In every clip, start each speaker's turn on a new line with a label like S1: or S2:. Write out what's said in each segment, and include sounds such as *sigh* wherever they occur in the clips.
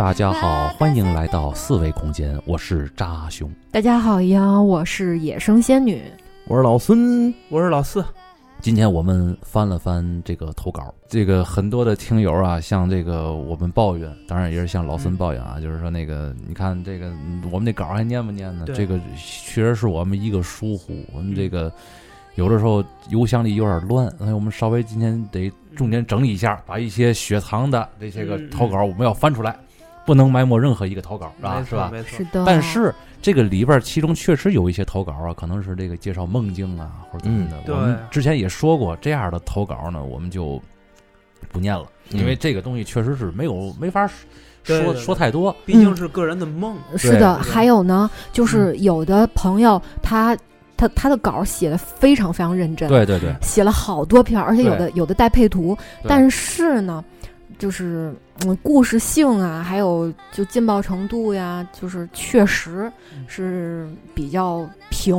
S1: 大家好，欢迎来到四维空间，我是扎熊。
S2: 大家好呀，我是野生仙女。
S3: 我是老孙，
S4: 我是老四。
S1: 今天我们翻了翻这个投稿，这个很多的听友啊，向这个我们抱怨，当然也是向老孙抱怨啊，就是说那个，你看这个我们那稿还念不念呢？这个确实是我们一个疏忽，我们这个有的时候邮箱里有点乱，所以我们稍微今天得重点整理一下，把一些血糖的这些个
S4: 嗯
S1: 投稿我们要翻出来，不能埋没任何一个投稿，是吧？是吧？
S4: 没错
S2: 是，的，
S1: 但是这个里边其中确实有一些投稿啊，可能是这个介绍梦境啊，或者怎么的。
S4: 嗯
S1: 我们之前也说过，这样的投稿呢，我们就不念了，因为这个东西确实是没有没法说
S4: 对对对
S1: 说太多。
S4: 毕竟是个人的梦。
S2: 是的，还有呢，就是有的朋友他他他的稿写的非常非常认真，
S1: 对对对，
S2: 写了好多篇，而且有的有的带配图，但是呢，就是嗯故事性啊，还有就劲爆程度呀，就是确实是比较平，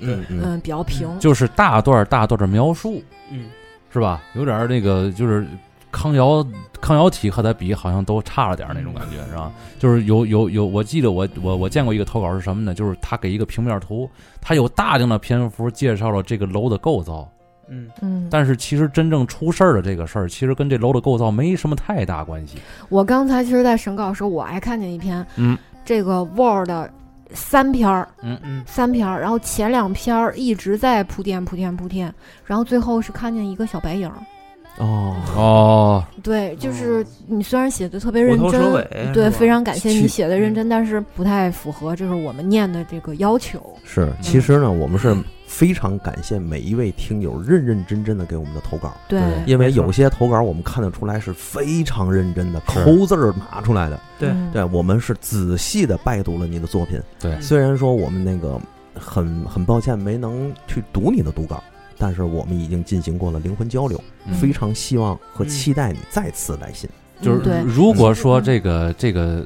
S3: 嗯嗯，
S2: 嗯，比较平，
S1: 就是大段儿大段儿的描述，
S4: 嗯，
S1: 是吧？有点儿那个就是。康瑶康瑶体和他比，好像都差了点儿那种感觉，是吧？就是有有有，我记得我我我见过一个投稿是什么呢？就是他给一个平面图，他有大量的篇幅介绍了这个楼的构造，
S4: 嗯，
S2: 嗯，
S1: 但是其实真正出事儿的这个事儿，其实跟这楼的构造没什么太大关系。
S2: 我刚才其实，在审稿的时候，我还看见一篇，
S1: 嗯，
S2: 这个 Word 三篇儿，
S4: 嗯，
S2: 三篇儿，然后前两篇儿一直在铺垫铺垫铺垫，然后最后是看见一个小白影儿。
S3: 哦，
S1: 哦，
S2: 对，就是你虽然写的特别认真，
S4: 尾，
S2: 对，非常感谢你写的认真，但是不太符合就是我们念的这个要求。
S3: 是，其实呢，我们是非常感谢每一位听友认认真真的给我们的投稿，
S2: 对，
S3: 因为有些投稿我们看得出来是非常认真的，抠字儿码出来的。
S4: 对。
S2: 嗯。
S3: 对，我们是仔细的拜读了你的作品，
S1: 对，
S3: 虽然说我们那个很很抱歉没能去读你的读稿。但是我们已经进行过了灵魂交流，
S1: 嗯。
S3: 非常希望和期待你再次来信。
S1: 就是如果说这个这个，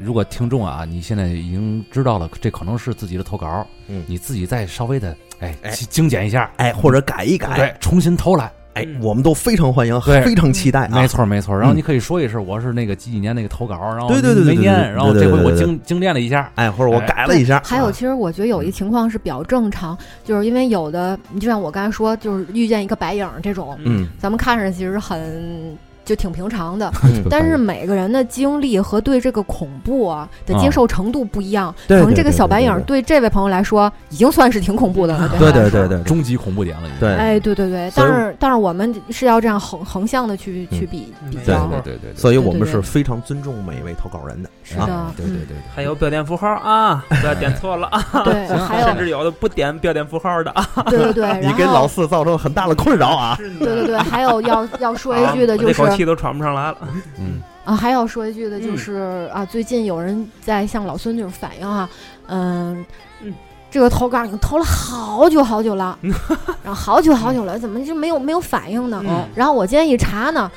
S1: 如果听众啊，你现在已经知道了，这可能是自己的投稿，
S3: 嗯。
S1: 你自己再稍微的哎
S3: 哎。
S1: 精精简一下，
S3: 哎，或者改一改，
S1: 对，重新投来，
S3: 哎
S4: 嗯，
S3: 我们都非常欢迎，非常期待啊！
S1: 没错没错。然后
S3: 嗯。
S1: 你可以说一声，我是那个几几年那个投稿，然后
S3: 对对对对对
S1: 没念，然后这回我精精炼了一下，
S3: 哎，或者我
S1: 哎。
S3: 改了一下，
S2: 还有，
S3: 啊
S2: 其实我觉得有一情况是比较正常，就是因为有的，你就像我刚才说，就是遇见一个白影儿这种，
S3: 嗯，
S2: 咱们看着其实很就挺平常的，*laughs*
S3: 嗯
S2: 但是每个人的经历和对这个恐怖啊的接受程度不一样，
S3: 对
S2: 可能这个小白影儿
S3: 对。
S2: 对这位朋友来说已经算是挺恐怖的了。*laughs*
S3: 对对对对对。
S1: 终极恐怖点了，
S3: 对。
S2: 哎，对对对，但是但是我们是要这样横横向的去
S3: 嗯。
S2: 去比比较，
S1: 对对对对，
S3: 所以我们是非常尊重每一位投稿人的。啊。
S2: 是的，
S1: 对对对，
S4: 还有标点符号啊，*laughs* 不要点错了啊，
S2: 嗯对，还有。
S4: 甚至有的不点标点符号的啊。
S2: 对对对，
S3: 你给老四造成很大的困扰啊！
S2: 对对对，还有要要说一句的就是
S4: 气都喘不上来了。
S1: 嗯
S2: 啊，还要说一句的就
S4: 嗯
S2: 是啊，最近有人在向老孙女反映啊，嗯
S4: 嗯。
S2: 这个投稿已经投了好久好久了，*laughs* 然后好久好久了，怎么就没有没有反应呢？
S4: 嗯
S2: 然后我今天一查呢，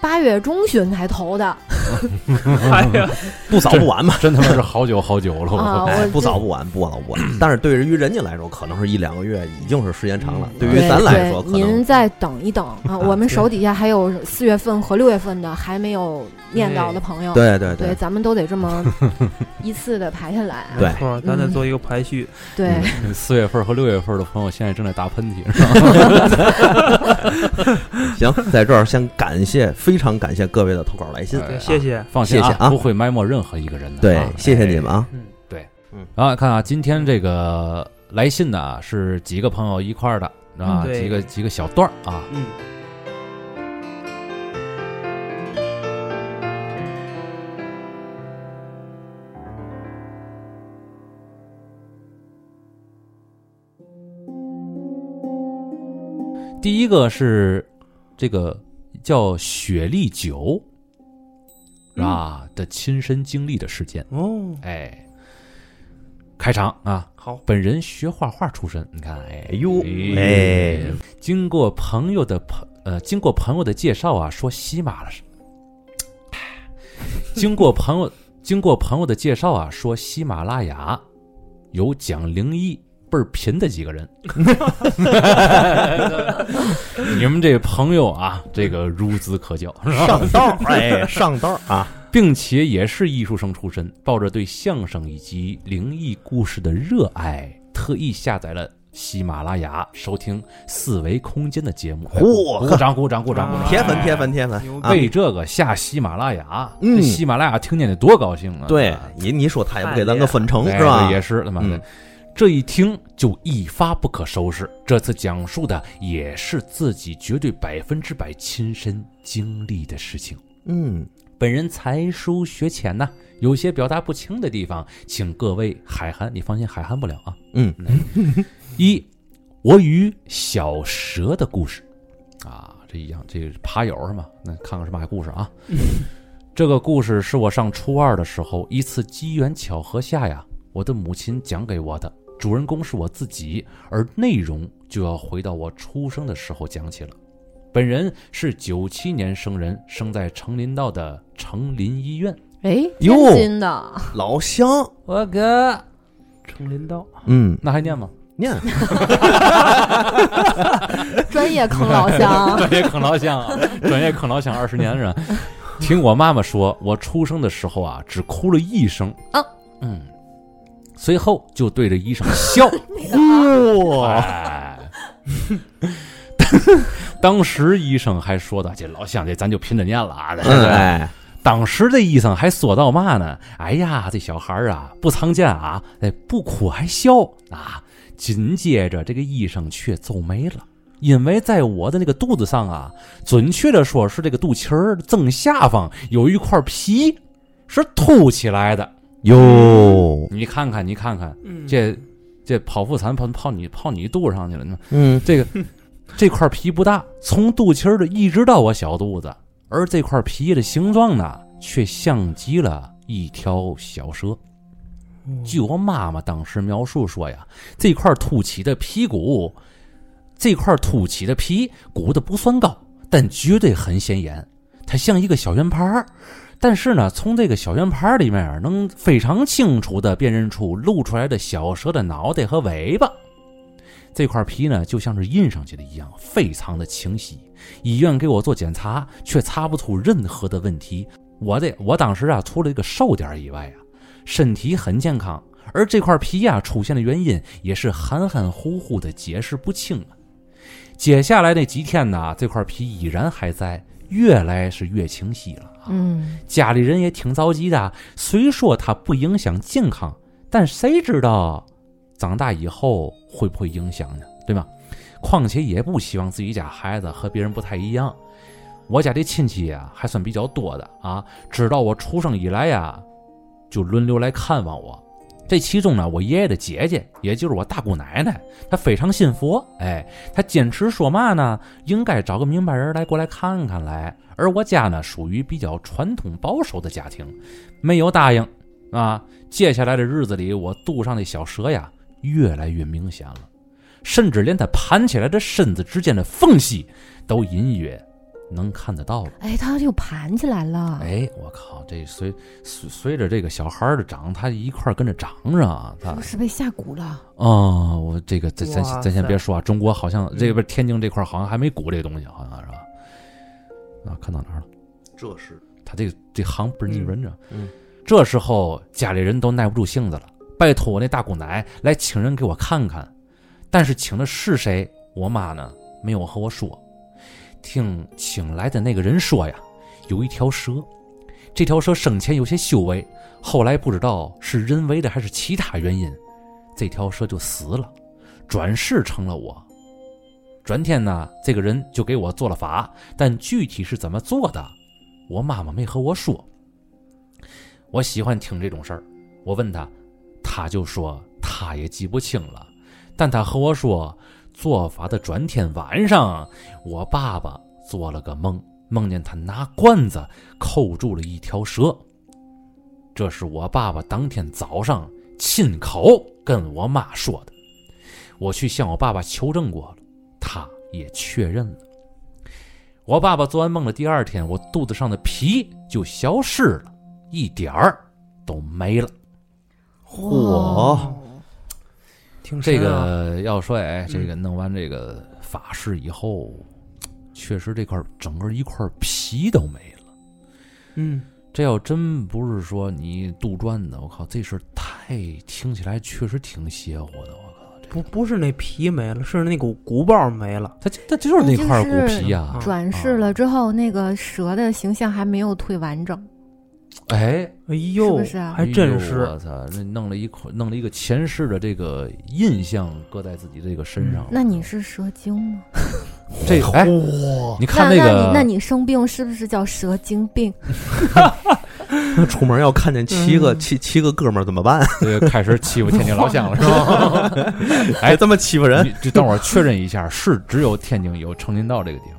S2: 八月中旬才投的 *laughs*
S4: 哎呀，
S3: 不早不晚嘛，
S1: 真他妈是好久好久了，*laughs*
S2: 啊，
S3: 哎，
S2: 我
S3: 不早不晚，不早不晚。但是对于人家来说，可能是一两个月，已经是时间长了。
S4: 嗯
S3: 对于咱来说，可能
S2: 您再等一等 *laughs* 啊，我们手底下还有四月份和六月份的还没有念到的朋友，
S3: 对对
S2: 对，咱们都得这么依次的排下来。
S3: 对
S4: 没错，咱得做一个排序。
S2: 对，
S1: 四月份和六月份的朋友现在正在打喷嚏，是吧？
S3: 行，在这儿先感谢，非常感谢各位的投稿来信。
S4: 谢谢。
S1: 放心
S3: 谢谢啊
S1: 不会埋没任何一个人的。
S3: 对
S1: 啊，
S3: 谢谢你们啊！
S4: 嗯，
S1: 啊，看啊，今天这个来信的啊是几个朋友一块儿的啊，
S4: 嗯对
S1: 几个几个小段儿啊。
S4: 嗯，
S1: 第一个是这个叫雪莉酒，是吧？的亲身经历的事件。
S4: 哦，
S1: 哎，开场啊，
S4: 好，
S1: 本人学画画出身，你看，哎
S3: 哎呦。
S1: 哎
S3: 哎，
S1: 经过朋友的朋呃，经过朋友的介绍啊，说喜马了，*laughs* 经过朋友经过朋友的介绍啊，说喜马拉雅有讲灵异倍儿贫的几个人。*laughs* 你们这朋友啊，这个孺子可教，
S3: 上道儿，哎，上道儿啊！
S1: 并且也是艺术生出身，抱着对相声以及灵异故事的热爱，特意下载了喜马拉雅收听四维空间的节目。
S3: 嚯
S1: 鼓掌，鼓掌，鼓掌，鼓掌！
S3: 铁粉铁粉铁粉，
S1: 为这个下喜马拉雅，
S3: 嗯
S1: 这喜马拉雅听见得多高兴啊！
S3: 对你你说他也不给咱个分成
S1: 哎
S3: 是吧？
S1: 也是他妈的
S3: 嗯，
S1: 这一听就一发不可收拾。这次讲述的也是自己绝对百分之百亲身经历的事情。
S3: 嗯，
S1: 本人才疏学浅呐，有些表达不清的地方，请各位海涵，你放心，海涵不了啊。
S3: 嗯，*laughs*
S1: 一，我与小蛇的故事啊，这一样，这个爬友是吗？那看看是嘛故事啊？*laughs* 这个故事是我上初二的时候，一次机缘巧合下呀，我的母亲讲给我的。主人公是我自己，而内容就要回到我出生的时候讲起了。本人是九七年生人，生在成林道的成林医院。
S2: 哎，
S3: 哟
S2: 天津的，
S3: 老乡，
S1: 我哥，
S4: 成林道，
S3: 嗯，
S1: 那还念吗？
S3: 念。*laughs*
S2: 专业坑老乡，*laughs*
S1: 专业坑老乡啊，专业坑老乡二十年人。听我妈妈说，我出生的时候啊，只哭了一声。
S2: 啊，
S1: 嗯，随后就对着医生笑。*laughs*
S3: 哇，
S1: 哎，*laughs* 当时医生还说的，这老乡这咱就拼着念了啊。
S3: 嗯哎，
S1: 当时这医生还说到嘛呢？哎呀，这小孩儿啊不常见啊，哎，不哭还笑啊。紧接着，这个医生却皱眉了，因为在我的那个肚子上啊，准确的说是这个肚脐儿正下方有一块皮是凸起来的。
S3: 哟，
S1: 你看看，你看看，
S4: 嗯
S1: 这这剖腹产泡泡你泡你肚子上去了呢。
S3: 嗯，
S1: 这个这块皮不大，从肚脐儿的一直到我小肚子，而这块皮的形状呢，却像极了一条小蛇。据我妈妈当时描述说呀，这块凸起的皮骨，这块凸起的皮鼓的不算高，但绝对很显眼，它像一个小圆盘儿。但是呢，从这个小圆盘里面能非常清楚地辨认出露出来的小蛇的脑袋和尾巴。这块皮呢，就像是印上去的一样，非常的清晰。医院给我做检查，却查不出任何的问题。我的我当时啊，除了一个瘦点儿以外啊，身体很健康。而这块皮呀、出现的原因也是含含糊糊的，解释不清啊。接下来那几天呢，这块皮依然还在，越来是越清晰了啊。
S2: 嗯，
S1: 家里人也挺着急的，虽说它不影响健康，但谁知道长大以后会不会影响呢？对吗？况且也不希望自己家孩子和别人不太一样。我家这亲戚呀，还算比较多的啊，知道我出生以来呀，就轮流来看望我。这其中呢，我爷爷的姐姐，也就是我大姑奶奶，她非常信佛，哎，她坚持说嘛呢，应该找个明白人来过来看看来。而我家呢，属于比较传统保守的家庭，没有答应啊。接下来的日子里，我肚上的小蛇呀，越来越明显了，甚至连它盘起来的身子之间的缝隙，都隐约能看得到了。
S2: 哎，它又盘起来了，
S1: 哎，我靠，这随随随着这个小孩儿的长，他一块儿跟着长上啊，他
S2: 是不是被下蛊了？
S1: 哦，我这个咱咱咱先别说啊，中国好像
S4: 嗯
S1: 这边天津这块好像还没蛊这东西，好像是吧？啊，看到哪儿了？
S3: 这是，
S1: 他这个这行不是腻人着。
S3: 嗯，
S1: 这时候家里人都耐不住性子了，拜托我那大姑奶来请人给我看看。但是请的是谁，我妈呢没有和我说。听请来的那个人说呀，有一条蛇，这条蛇生前有些修为，后来不知道是人为的还是其他原因，这条蛇就死了，转世成了我。转天呢，这个人就给我做了法，但具体是怎么做的，我妈妈没和我说。我喜欢听这种事儿，我问他，他就说他也记不清了，但他和我说，做法的转天晚上，我爸爸做了个梦，梦见他拿罐子扣住了一条蛇。这是我爸爸当天早上亲口跟我妈说的。我去向我爸爸求证过了，他也确认了。我爸爸做完梦的第二天，我肚子上的皮就消失了，一点儿都没了。
S3: 嚯，
S4: 挺深啊
S1: 个要说哎，这个弄完这个法事以后，确实这块整个一块皮都没了。
S4: 嗯，
S1: 这要真不是说你杜撰的，我靠，这事儿太听起来确实挺邪乎的，我靠，
S4: 不不是那皮没了，是那股鼓包没了。
S1: 它它就是那块骨皮呀、
S4: 嗯
S2: 转世了之后，那个蛇的形象还没有退完整。
S1: 哎，
S4: 哎呦，
S2: 是不是啊
S4: 还真是。
S1: 我操，那弄了一块，弄了一个前世的这个印象搁在自己这个身上了。
S2: 那你是蛇精吗？
S1: 这哎，
S3: 哇，
S1: 你看
S2: 那那
S1: 个
S2: 你那你生病是不是叫蛇精病？*laughs*
S3: 出门要看见七个
S4: 嗯
S3: 七七个哥们儿怎么办？*laughs*
S1: 这个开始欺负天津老乡了，是吧？*laughs* 哎
S3: 这么欺负人？
S1: 你这等会儿确认一下，是只有天津有成林道这个地方，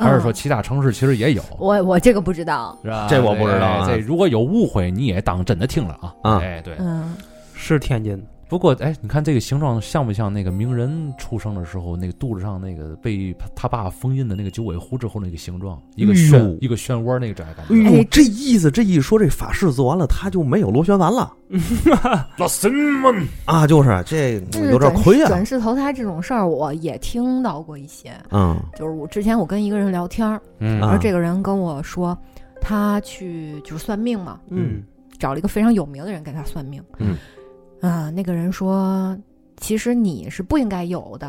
S1: 还是说
S2: 嗯
S1: 其他城市其实也有？
S2: 我我这个不知道。
S1: 是吧？
S3: 这我不知道啊
S1: 哎这如果有误会，你也当真的听了啊。
S3: 啊
S1: 哎，对。
S2: 嗯，
S4: 是天津的，
S1: 不过，哎，你看这个形状像不像那个鸣人出生的时候那个肚子上那个被他爸封印的那个九尾狐之后那个形状？一个漩，一个漩涡那个这感觉。
S3: 这意思，这一说这法事做完了，他就没有螺旋丸了
S1: 老神们，
S3: 啊！就是这有点亏啊。
S2: 转世投胎这种事儿，我也听到过一些。
S3: 嗯
S2: 就是我之前我跟一个人聊天儿，
S1: 嗯
S3: 啊
S2: 然后这个人跟我说，他去就是算命嘛，
S3: 嗯
S2: 找了一个非常有名的人给他算命。
S3: 嗯，
S2: 啊，那个人说，其实你是不应该有的。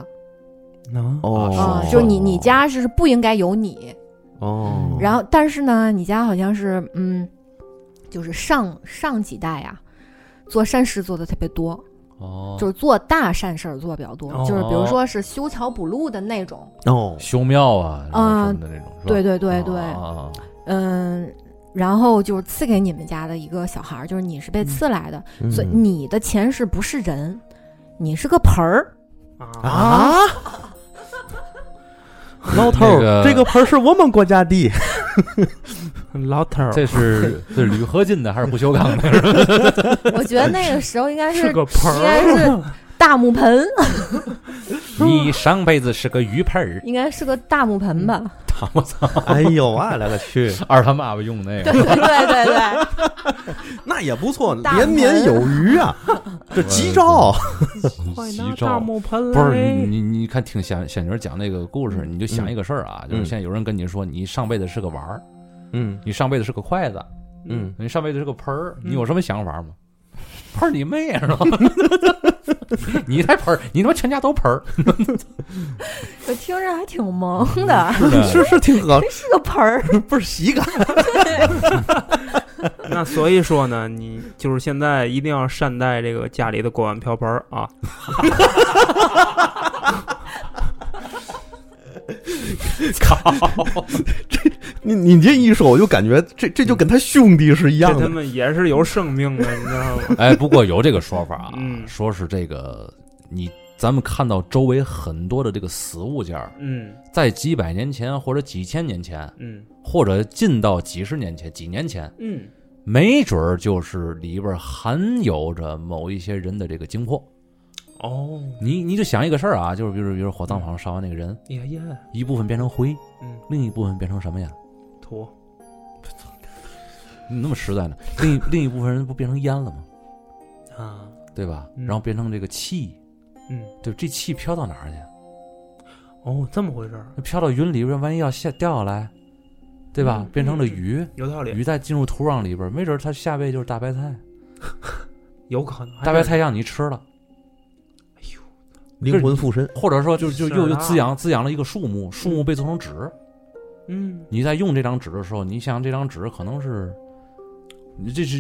S4: 啊，
S3: 哦。
S2: 啊，就是你你家是不应该有你。
S3: 哦，
S2: 然后，但是呢，你家好像是嗯，就是上上几代啊、做善事做的特别多，
S1: 哦，
S2: 就是做大善事儿做的比较多，
S4: 哦
S2: 就是比如说是修桥补路的那种。
S3: 哦。
S1: 修庙啊，
S2: 啊
S1: 什么的那种，
S2: 对对对对，
S1: 啊
S2: 嗯，然后就是赐给你们家的一个小孩儿，就是你是被赐来的，
S3: 嗯
S2: 所以你的前世不是人，你是个盆儿。
S3: 啊，*laughs* 老头儿，
S1: 那个
S3: 这个盆儿是我们国家的。*laughs*
S4: 老头儿
S1: 这是这是铝合金的还是不锈钢的？*laughs*
S2: 我觉得那个时候应该是
S4: 是个盆
S2: 应该
S4: 儿，
S2: 是大木盆，*laughs*
S1: 你上辈子是个鱼盆儿，
S2: 应该是个大木盆吧？
S1: 我操！*laughs*
S3: 哎呦，我勒个去，
S1: 二他妈妈用那个，
S2: 对对对对，*laughs*
S3: 那也不错，
S2: 大
S3: 连绵有余啊！这吉兆，
S4: 快拿大。木盆
S1: 不是你你你看听小小女讲那个故事，你就想一个事儿啊，就是
S3: 嗯
S1: 现在有人跟你说你上辈子是个碗儿，
S3: 嗯
S1: 你上辈子是个筷子，
S3: 嗯，
S1: 你上辈子是个盆儿，
S4: 嗯
S1: 你有什么想法吗？盆儿你妹啊是吧？*laughs* 你才盆儿，你他妈全家都盆儿，
S2: 我听着还挺萌的，
S3: 是 *laughs* 是挺好，
S2: 是个盆儿。*laughs*
S3: 不是喜感。
S4: 那所以说呢，你就是现在一定要善待这个家里的锅碗瓢盆儿啊。
S1: 靠！
S3: 你你这一说，我就感觉这这就跟他兄弟是一样的。
S4: 他们也是有生命的，你知道吗？*laughs*
S1: 哎，不过有这个说法啊，
S4: 嗯
S1: 说是这个你咱们看到周围很多的这个死物件儿，
S4: 嗯
S1: 在几百年前或者几千年前，
S4: 嗯
S1: 或者近到几十年前、几年前，
S4: 嗯，
S1: 没准儿就是里边含有着某一些人的这个精魄。
S4: 哦，
S1: 你你就想一个事儿啊，就是比如比如火葬场烧完那个人，
S4: 呀呀，
S1: 一部分变成灰，
S4: 嗯，
S1: 另一部分变成什么呀？
S4: 土
S1: 你 *laughs* 那么实在呢？另一 *laughs* 另一部分人不变成烟了吗？
S4: 啊，
S1: 对吧？
S4: 嗯。
S1: 然后变成这个气，
S4: 嗯，
S1: 对，这气飘到哪儿去？
S4: 哦，这么回事儿，
S1: 那飘到云里边，万一要下掉下来，对吧？
S4: 嗯
S1: 变成了雨，
S4: 有道理，
S1: 雨再进入土壤里边，没准儿它下辈就是大白菜，*laughs*
S4: 有可能。
S1: 大白菜让你吃了，
S4: 哎呦，
S3: 灵魂附身，
S1: 或者说就就又又
S4: 啊。
S1: 滋养滋养了一个树木，树木被做成纸，
S4: 嗯，
S1: 你在用这张纸的时候，你想这张纸可能是，你这是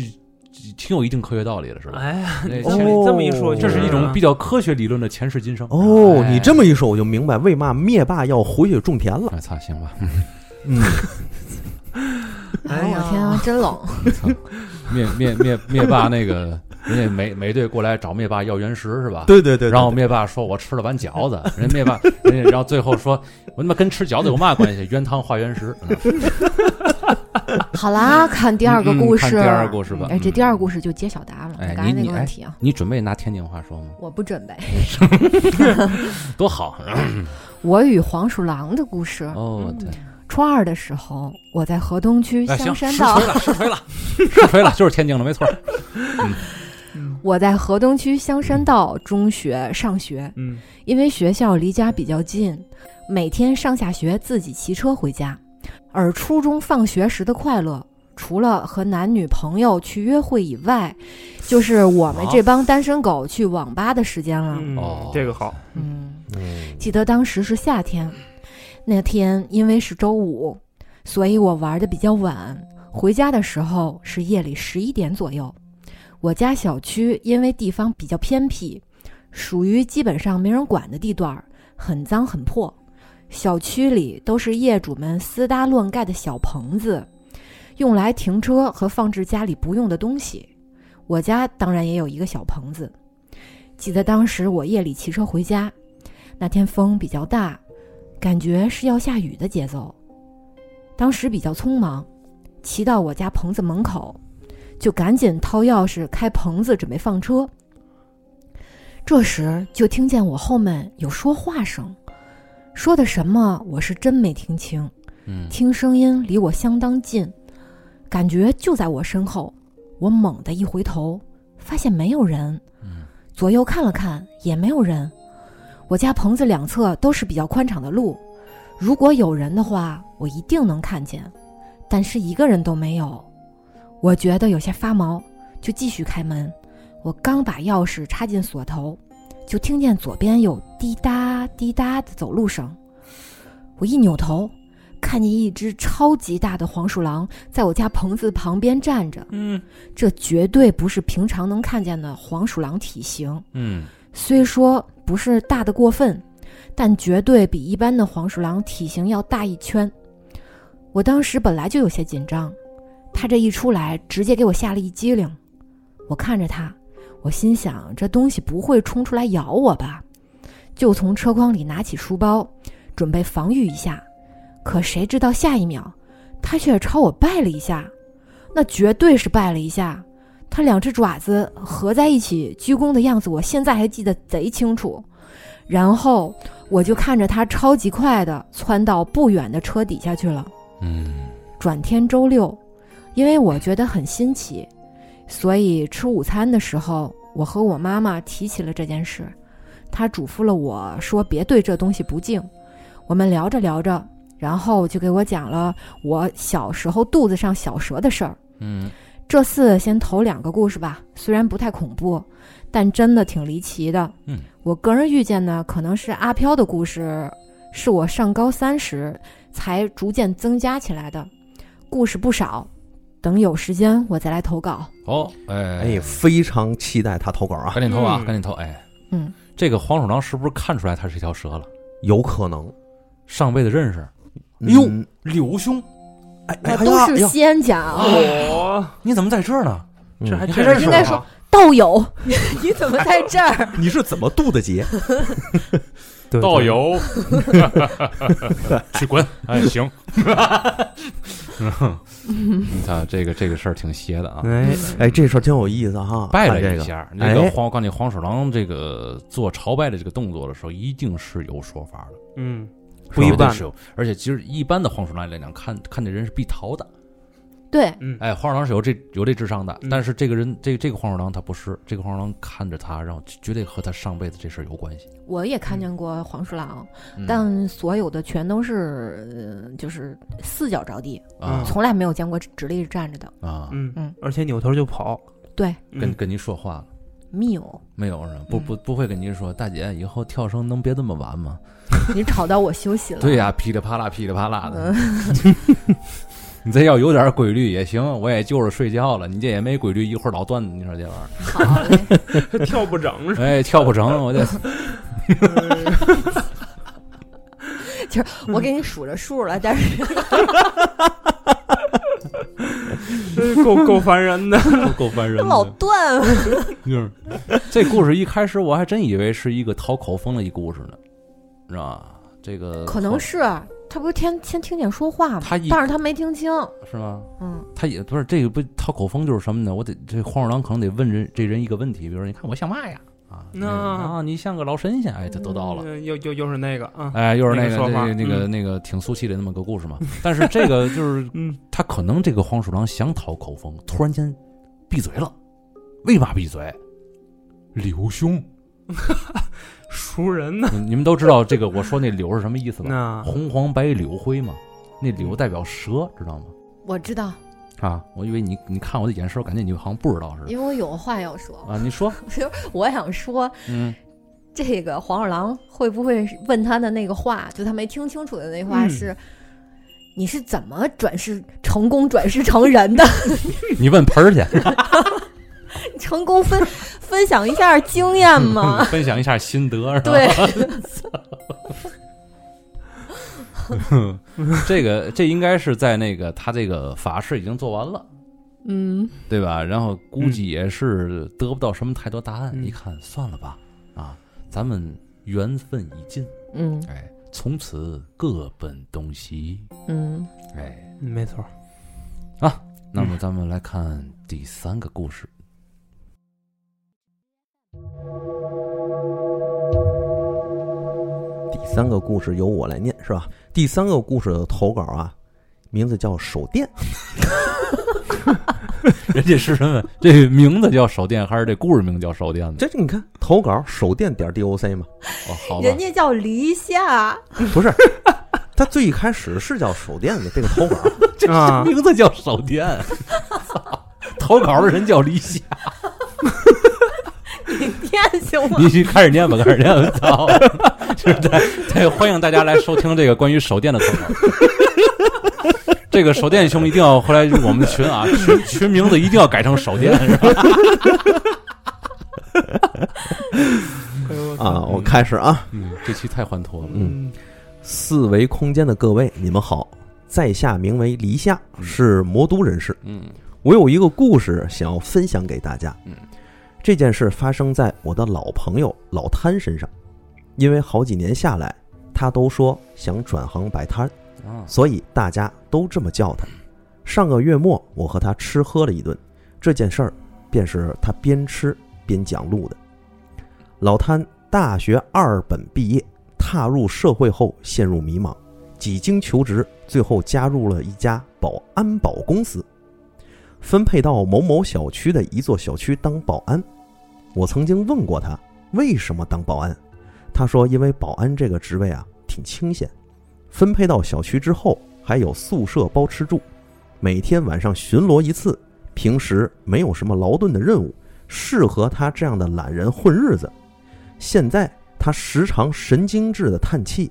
S1: 挺有一定科学道理的，是吧？
S4: 哎呀，
S1: 那
S4: 你这么这么一说，
S1: 这是一种比
S4: 较
S1: 较科学理论的前世今生。
S3: 哦，
S1: 哎
S3: 你这么一说，我就明白为嘛灭霸要回去种田了。*laughs*
S1: 哎操，行吧，
S3: 嗯，*laughs*
S2: 哎我天啊，真冷！*laughs*
S1: 灭灭灭灭霸那个 *laughs* 人家美美队过来找灭霸要原石是吧？
S3: 对对对，对
S1: 然后灭霸说：“我吃了碗饺子。”人家灭霸，人家然后最后说：“我他妈跟吃饺子有嘛关系？原汤化原石。*laughs* *laughs*
S2: 好啦，看第二个故事。
S1: 嗯看第二个故事吧。
S2: 哎，这
S1: 嗯
S2: 第二个故事就揭晓答案了。
S1: 哎
S2: 刚才那个问题啊，
S1: 你准备拿天津话说吗？
S2: 我不准备。
S1: 多好！
S2: 我与黄鼠狼的故事。
S1: 哦，对，
S2: 初二的时候，我在河东区香山道
S1: 实锤。了，实锤了，实锤了，就是天津的，没错。
S2: 我在河东区香山道中学上学，
S4: 嗯
S2: 因为学校离家比较近，每天上下学自己骑车回家。而初中放学时的快乐，除了和男女朋友去约会以外，就是我们这帮单身狗去网吧的时间了。
S4: 嗯
S1: 哦，
S4: 这个好，
S2: 嗯，
S3: 嗯，
S2: 记得当时是夏天，那天因为是周五，所以我玩的比较晚，回家的时候是夜里十一点左右。我家小区因为地方比较偏僻，属于基本上没人管的地段儿，很脏很破。小区里都是业主们私搭乱盖的小棚子，用来停车和放置家里不用的东西。我家当然也有一个小棚子。记得当时我夜里骑车回家，那天风比较大，感觉是要下雨的节奏。当时比较匆忙，骑到我家棚子门口，就赶紧掏钥匙开棚子准备放车。这时就听见我后面有说话声，说的什么我是真没听清，
S1: 嗯
S2: 听声音离我相当近，感觉就在我身后。我猛地一回头，发现没有人。
S1: 嗯
S2: 左右看了看，也没有人。我家棚子两侧都是比较宽敞的路，如果有人的话，我一定能看见。但是一个人都没有，我觉得有些发毛，就继续开门。我刚把钥匙插进锁头，就听见左边有滴答滴答的走路声。我一扭头，看见一只超级大的黄鼠狼在我家棚子旁边站着。
S4: 嗯
S2: 这绝对不是平常能看见的黄鼠狼体型。
S1: 嗯
S2: 虽说不是大的过分，但绝对比一般的黄鼠狼体型要大一圈。我当时本来就有些紧张，它这一出来，直接给我吓了一激灵。我看着他，我心想这东西不会冲出来咬我吧？就从车筐里拿起书包，准备防御一下。可谁知道下一秒，他却朝我拜了一下，那绝对是拜了一下。他两只爪子合在一起鞠躬的样子，我现在还记得贼清楚。然后我就看着他超级快的窜到不远的车底下去了。
S1: 嗯
S2: 转天周六，因为我觉得很新奇，所以吃午餐的时候，我和我妈妈提起了这件事。她嘱咐了我说别对这东西不敬。我们聊着聊着，然后就给我讲了我小时候肚子上小蛇的事儿。
S1: 嗯
S2: 这次先投两个故事吧，虽然不太恐怖，但真的挺离奇的。
S1: 嗯，
S2: 我个人预见呢，可能是阿飘的故事，是我上高三时才逐渐增加起来的，故事不少。等有时间我再来投稿。
S1: 哦哎
S3: 哎，非常期待他投稿啊，
S1: 赶紧投啊
S4: 嗯。
S1: 赶紧投哎，
S2: 嗯，
S1: 这个黄鼠狼是不是看出来它是一条蛇了？
S3: 有可能。
S1: 上辈子认识，哎呦
S3: 嗯
S1: 柳兄，
S3: 哎
S2: 都是仙家啊，
S4: 哦，
S1: 你怎么在这儿呢？
S4: 这还
S3: 嗯
S4: 真是
S2: 应该说道友，*laughs* 你怎么在这儿？
S3: 你是怎么渡的劫？*laughs*
S4: 对
S1: 道，友，*laughs* 去滚！哎，行。*laughs* 你看这个这个事儿挺邪的啊
S4: 对，哎，
S3: 哎，这事儿挺有意思哈，
S1: 拜
S3: 看这个
S1: 了一下。这
S3: 哎
S1: 个黄，我告诉你，黄鼠狼这个做朝拜的这个动作的时候，一定是有说法的，
S4: 嗯，不一般
S1: 是有。而且其实一般的黄鼠狼来讲，看看这人是必逃的。
S2: 对，
S4: 嗯，
S1: 哎，黄鼠狼是有这有这智商的，
S4: 嗯
S1: 但是这个人，这这个黄鼠狼他不是，这个黄鼠狼看着他，然后绝对和他上辈子这事儿有关系。
S2: 我也看见过黄鼠狼，
S1: 嗯
S2: 但所有的全都是，呃就是四脚着地，
S1: 啊
S2: 从来没有见过直立站着的。
S1: 啊，
S4: 嗯
S2: 嗯
S4: 而且扭头就跑，
S2: 对，
S4: 嗯
S1: 跟跟您说话了。
S2: 没有，
S1: 没有是吧？不
S2: 嗯
S1: 不不会跟您说，大姐，以后跳绳能别这么晚吗？*laughs*
S2: 你吵到我休息了。
S1: 对呀、噼里啪啦噼里啪啦的。*laughs*
S2: 嗯，*laughs*
S1: 你这要有点规律也行，我也就是睡觉了。你这也没规律，一会儿老断，你说这玩意儿 *laughs*
S2: 好嘞。*laughs*
S4: 跳不整是吧，
S1: 哎，跳不成，我这
S2: 我给你数着数了，但是
S4: 够够烦人的，
S1: 够烦人的。
S2: 老断。
S1: 就是这故事一开始我还真以为是一个讨口风的一故事呢，是吧？这个
S2: 可能是他不是天先听见说话吗？
S1: 他一
S2: 但是他没听清。
S1: 是吗？
S2: 嗯，
S1: 他也不是这个不讨口风就是什么呢？我得这黄鼠狼可能得问人这人一个问题，比如说你看我像嘛呀？啊，
S4: 那
S1: 啊，你像个老神仙，哎，他得到了。
S4: 嗯又又又是那个啊，
S1: 哎，又是那个
S4: 那个说法
S1: 那个那个
S4: 嗯
S1: 那个挺俗气的那么个故事嘛。但是这个就是 *laughs*
S4: 嗯，
S1: 他可能这个黄鼠狼想讨口风，突然间闭嘴了。为嘛闭嘴？刘兄，*laughs*
S4: 熟人呢，
S1: 你你们都知道这个我说那柳是什么意思吧？*laughs* 红黄白柳灰嘛，那柳代表蛇，知道吗？
S2: 我知道。
S1: 啊，我以为你你看我的眼神，感觉你好像不知道似的
S2: 因为我有话要说，
S1: 啊。你说，*laughs*
S2: 我想说
S1: 嗯，
S2: 这个黄鼠狼会不会问他的那个话，就他没听清楚的那话
S4: 嗯
S2: 是。你是怎么转世成功转世成人的？
S1: 你问盆儿去，*laughs*
S2: 成功分分享一下经验吗？*laughs*
S1: 分享一下心得是吧？
S2: 对，*laughs*
S1: 这个这应该是在那个他这个法事已经做完了，
S2: 嗯，
S1: 对吧？然后估计也是得不到什么太多答案，
S4: 嗯
S1: 一看算了吧，啊，咱们缘分已尽，
S2: 嗯
S1: 哎，从此各奔东西，
S2: 嗯，
S1: 哎，
S4: 嗯没错。
S1: 啊那么咱们来看第三个故事。
S3: 三个故事由我来念是吧？第三个故事的投稿啊，名字叫手电。*laughs*
S1: 人家是什么？这名字叫手电，还是这故事名叫手电呢？
S3: 这你看投稿手电点 doc 嘛，
S1: 哦，好
S2: 人，家叫离夏，
S3: 不是，他最一开始是叫手电的这个投稿，*laughs*
S1: 这
S4: 啊
S1: 名字叫手电。*laughs* 操投稿的人叫李夏，
S2: 你念行吗？
S1: 你去开始念吧，开始念吧。操，*laughs* 就是在在欢迎大家来收听这个关于手电的课程。*laughs* 这个手电兄一定要回来入我们的群啊，群群名字一定要改成手电，是吧？*laughs*
S3: 啊，我开始啊，
S1: 嗯，这期太欢脱了。
S3: 嗯，四维空间的各位，你们好，在下名为黎夏，是魔都人士。
S1: 嗯
S3: 我有一个故事想要分享给大家。
S1: 嗯，
S3: 这件事发生在我的老朋友老摊身上，因为好几年下来，他都说想转行摆摊，
S1: 啊，
S3: 所以大家都这么叫他。上个月末，我和他吃喝了一顿，这件事儿便是他边吃边讲录的。老摊大学二本毕业，踏入社会后陷入迷茫，几经求职，最后加入了一家保安保公司，分配到某某小区的一座小区当保安。我曾经问过他为什么当保安，他说因为保安这个职位啊挺清闲。分配到小区之后，还有宿舍包吃住，每天晚上巡逻一次。平时没有什么劳顿的任务，适合他这样的懒人混日子。现在他时常神经质的叹气，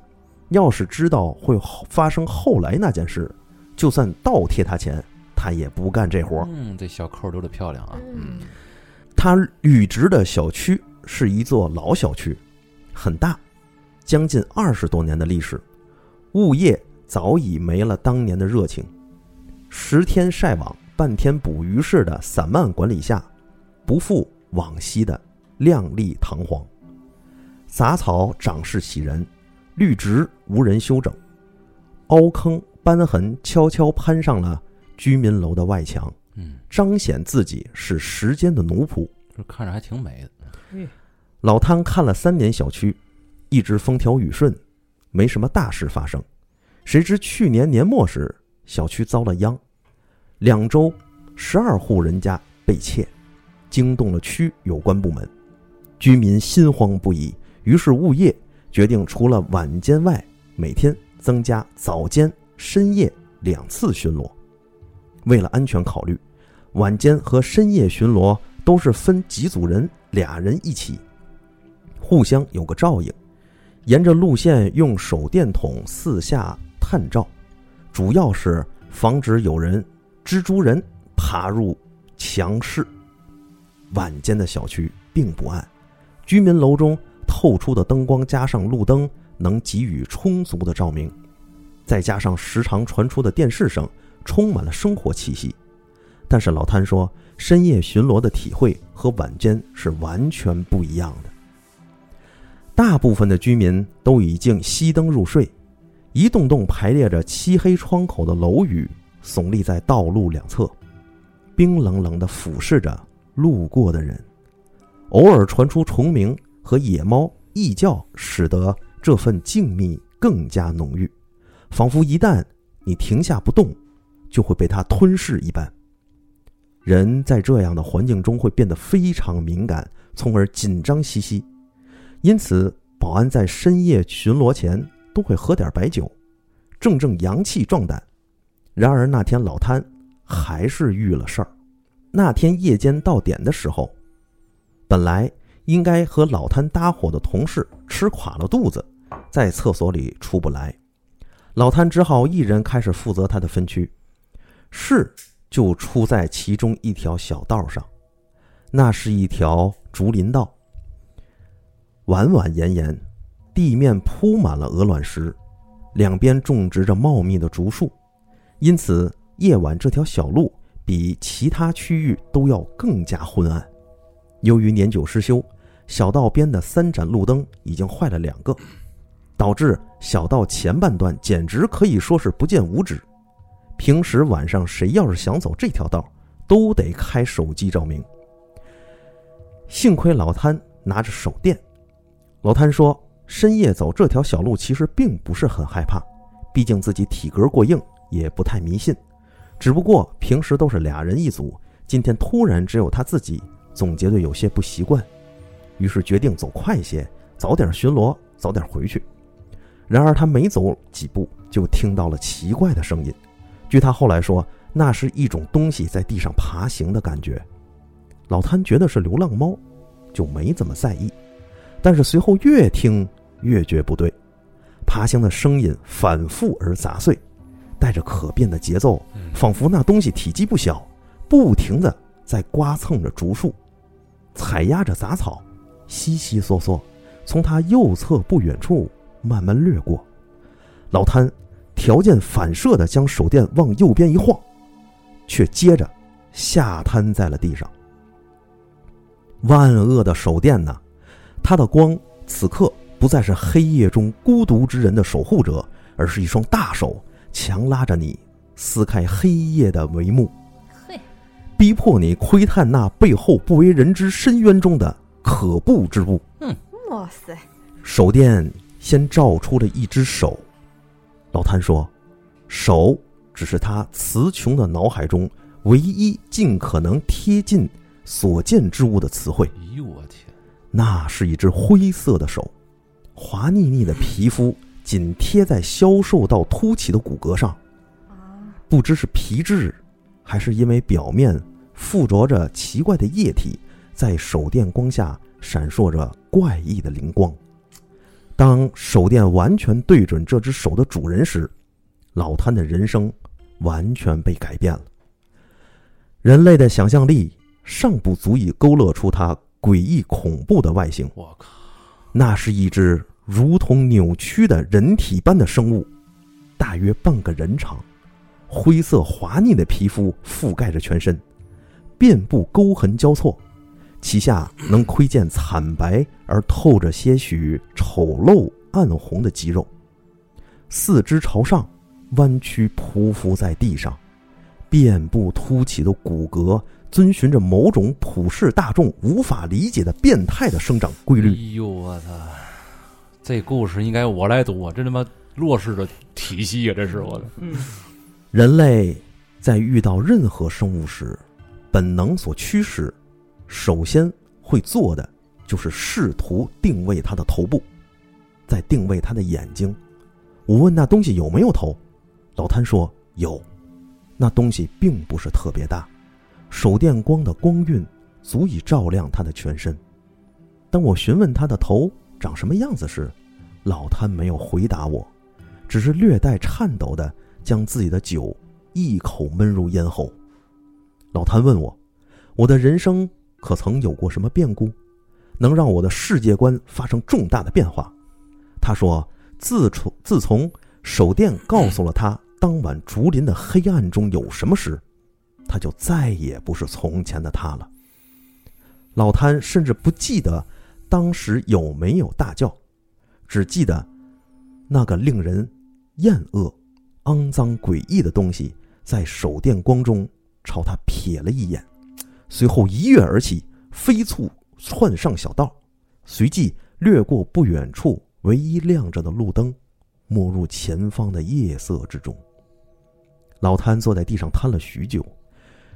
S3: 要是知道会发生后来那件事，就算倒贴他钱，他也不干这活儿。
S1: 嗯，这小扣留的漂亮啊。嗯
S3: 他履职的小区是一座老小区，很大，将近二十多年的历史，物业早已没了当年的热情，十天晒网、半天捕鱼式的散漫管理下，不复往昔的亮丽堂皇。杂草长势喜人，绿植无人修整，凹坑斑痕悄悄攀上了居民楼的外墙。
S1: 嗯，
S3: 彰显自己是时间的奴仆。
S1: 这看着还挺美的。
S3: 老汤看了三年小区，一直风调雨顺，没什么大事发生。谁知去年年末时，小区遭了殃，两周十二户人家被窃，惊动了区有关部门，居民心慌不已。于是物业决定，除了晚间外，每天增加早间、深夜两次巡逻。为了安全考虑，晚间和深夜巡逻都是分几组人，俩人一起，互相有个照应。沿着路线用手电筒四下探照，主要是防止有人蜘蛛人爬入墙室。晚间的小区并不暗，居民楼中透出的灯光加上路灯，能给予充足的照明，再加上时常传出的电视声。充满了生活气息，但是老摊说，深夜巡逻的体会和晚间是完全不一样的。大部分的居民都已经熄灯入睡，一栋栋排列着漆黑窗口的楼宇耸立在道路两侧，冰冷冷地俯视着路过的人。偶尔传出虫鸣和野猫异叫，使得这份静谧更加浓郁，仿佛一旦你停下不动。就会被它吞噬一般。人在这样的环境中会变得非常敏感，从而紧张兮兮。因此，保安在深夜巡逻前都会喝点白酒，正正阳气壮胆。然而那天老摊还是遇了事儿。那天夜间到点的时候，本来应该和老摊搭伙的同事吃垮了肚子，在厕所里出不来，老摊只好一人开始负责他的分区。事就出在其中一条小道上，那是一条竹林道，蜿蜿蜒蜒，地面铺满了鹅卵石，两边种植着茂密的竹树，因此夜晚这条小路。比其他区域都要更加昏暗。由于年久失修，小道边的三盏路灯已经坏了两个，导致小道前半段简直可以说是不见五指。平时晚上谁要是想走这条道，都得开手机照明。幸亏老摊拿着手电，老摊说深夜走这条小路其实并不是很害怕，毕竟自己体格过硬，也不太迷信。只不过平时都是俩人一组，今天突然只有他自己，总觉得有些不习惯，于是决定走快些，早点巡逻，早点回去。然而他没走几步，就听到了奇怪的声音。据他后来说，那是一种东西在地上爬行的感觉。老贪觉得是流浪猫，就没怎么在意。但是随后越听越觉不对，爬行的声音反复而杂碎。带着可变的节奏，仿佛那东西体积不小，不停的在刮蹭着竹树，踩压着杂草，悉悉嗦嗦，从他右侧不远处慢慢掠过。老摊条件反射的将手电往右边一晃，却接着下瘫在了地上。万恶的手电呐，它的光此刻不再是黑夜中孤独之人的守护者，而是一双大手。强拉着你撕开黑夜的帷幕，
S2: 嘿，
S3: 逼迫你窥探那背后不为人知深渊中的可怖之物。
S2: 嗯，哇塞！
S3: 手电先照出了一只手。老谭说：“手只是他词穷的脑海中唯一尽可能贴近所见之物的词汇。”
S1: 哎呦我天！
S3: 那是一只灰色的手，滑腻腻的皮肤。紧贴在消瘦到凸起的骨骼上，不知是皮质，还是因为表面附着着奇怪的液体，在手电光下闪烁着怪异的灵光。当手电完全对准这只手的主人时，老摊的人生完全被改变了。人类的想象力尚不足以勾勒出它诡异恐怖的外形。
S1: 我靠，
S3: 那是一只。如同扭曲的人体般的生物，大约半个人长，灰色滑腻的皮肤覆盖着全身，遍布沟痕交错，其下能窥见惨白而透着些许丑陋暗红的肌肉，四肢朝上弯曲匍匐在地上，遍布凸起的骨骼遵循着某种普世大众无法理解的变态的生长规律。
S1: 哎呦我操！这故事应该我来读啊！这他妈弱势的体系啊！这是我的。
S4: 嗯，
S3: 人类在遇到任何生物时，本能所驱使，首先会做的就是试图定位它的头部，再定位它的眼睛。我问那东西有没有头，老谭说有。那东西并不是特别大，手电光的光晕足以照亮它的全身。当我询问它的头，长什么样子时，老谭没有回答我，只是略带颤抖的将自己的酒一口闷入咽喉。老谭问我：“我的人生可曾有过什么变故，能让我的世界观发生重大的变化？”他说：“自从自从手电告诉了他当晚竹林的黑暗中有什么时，他就再也不是从前的他了。”老摊甚至不记得。当时有没有大叫？只记得那个令人厌恶、肮脏、诡异的东西在手电光中朝他瞥了一眼，随后一跃而起，飞速窜上小道，随即掠过不远处唯一亮着的路灯，没入前方的夜色之中。老摊坐在地上瘫了许久，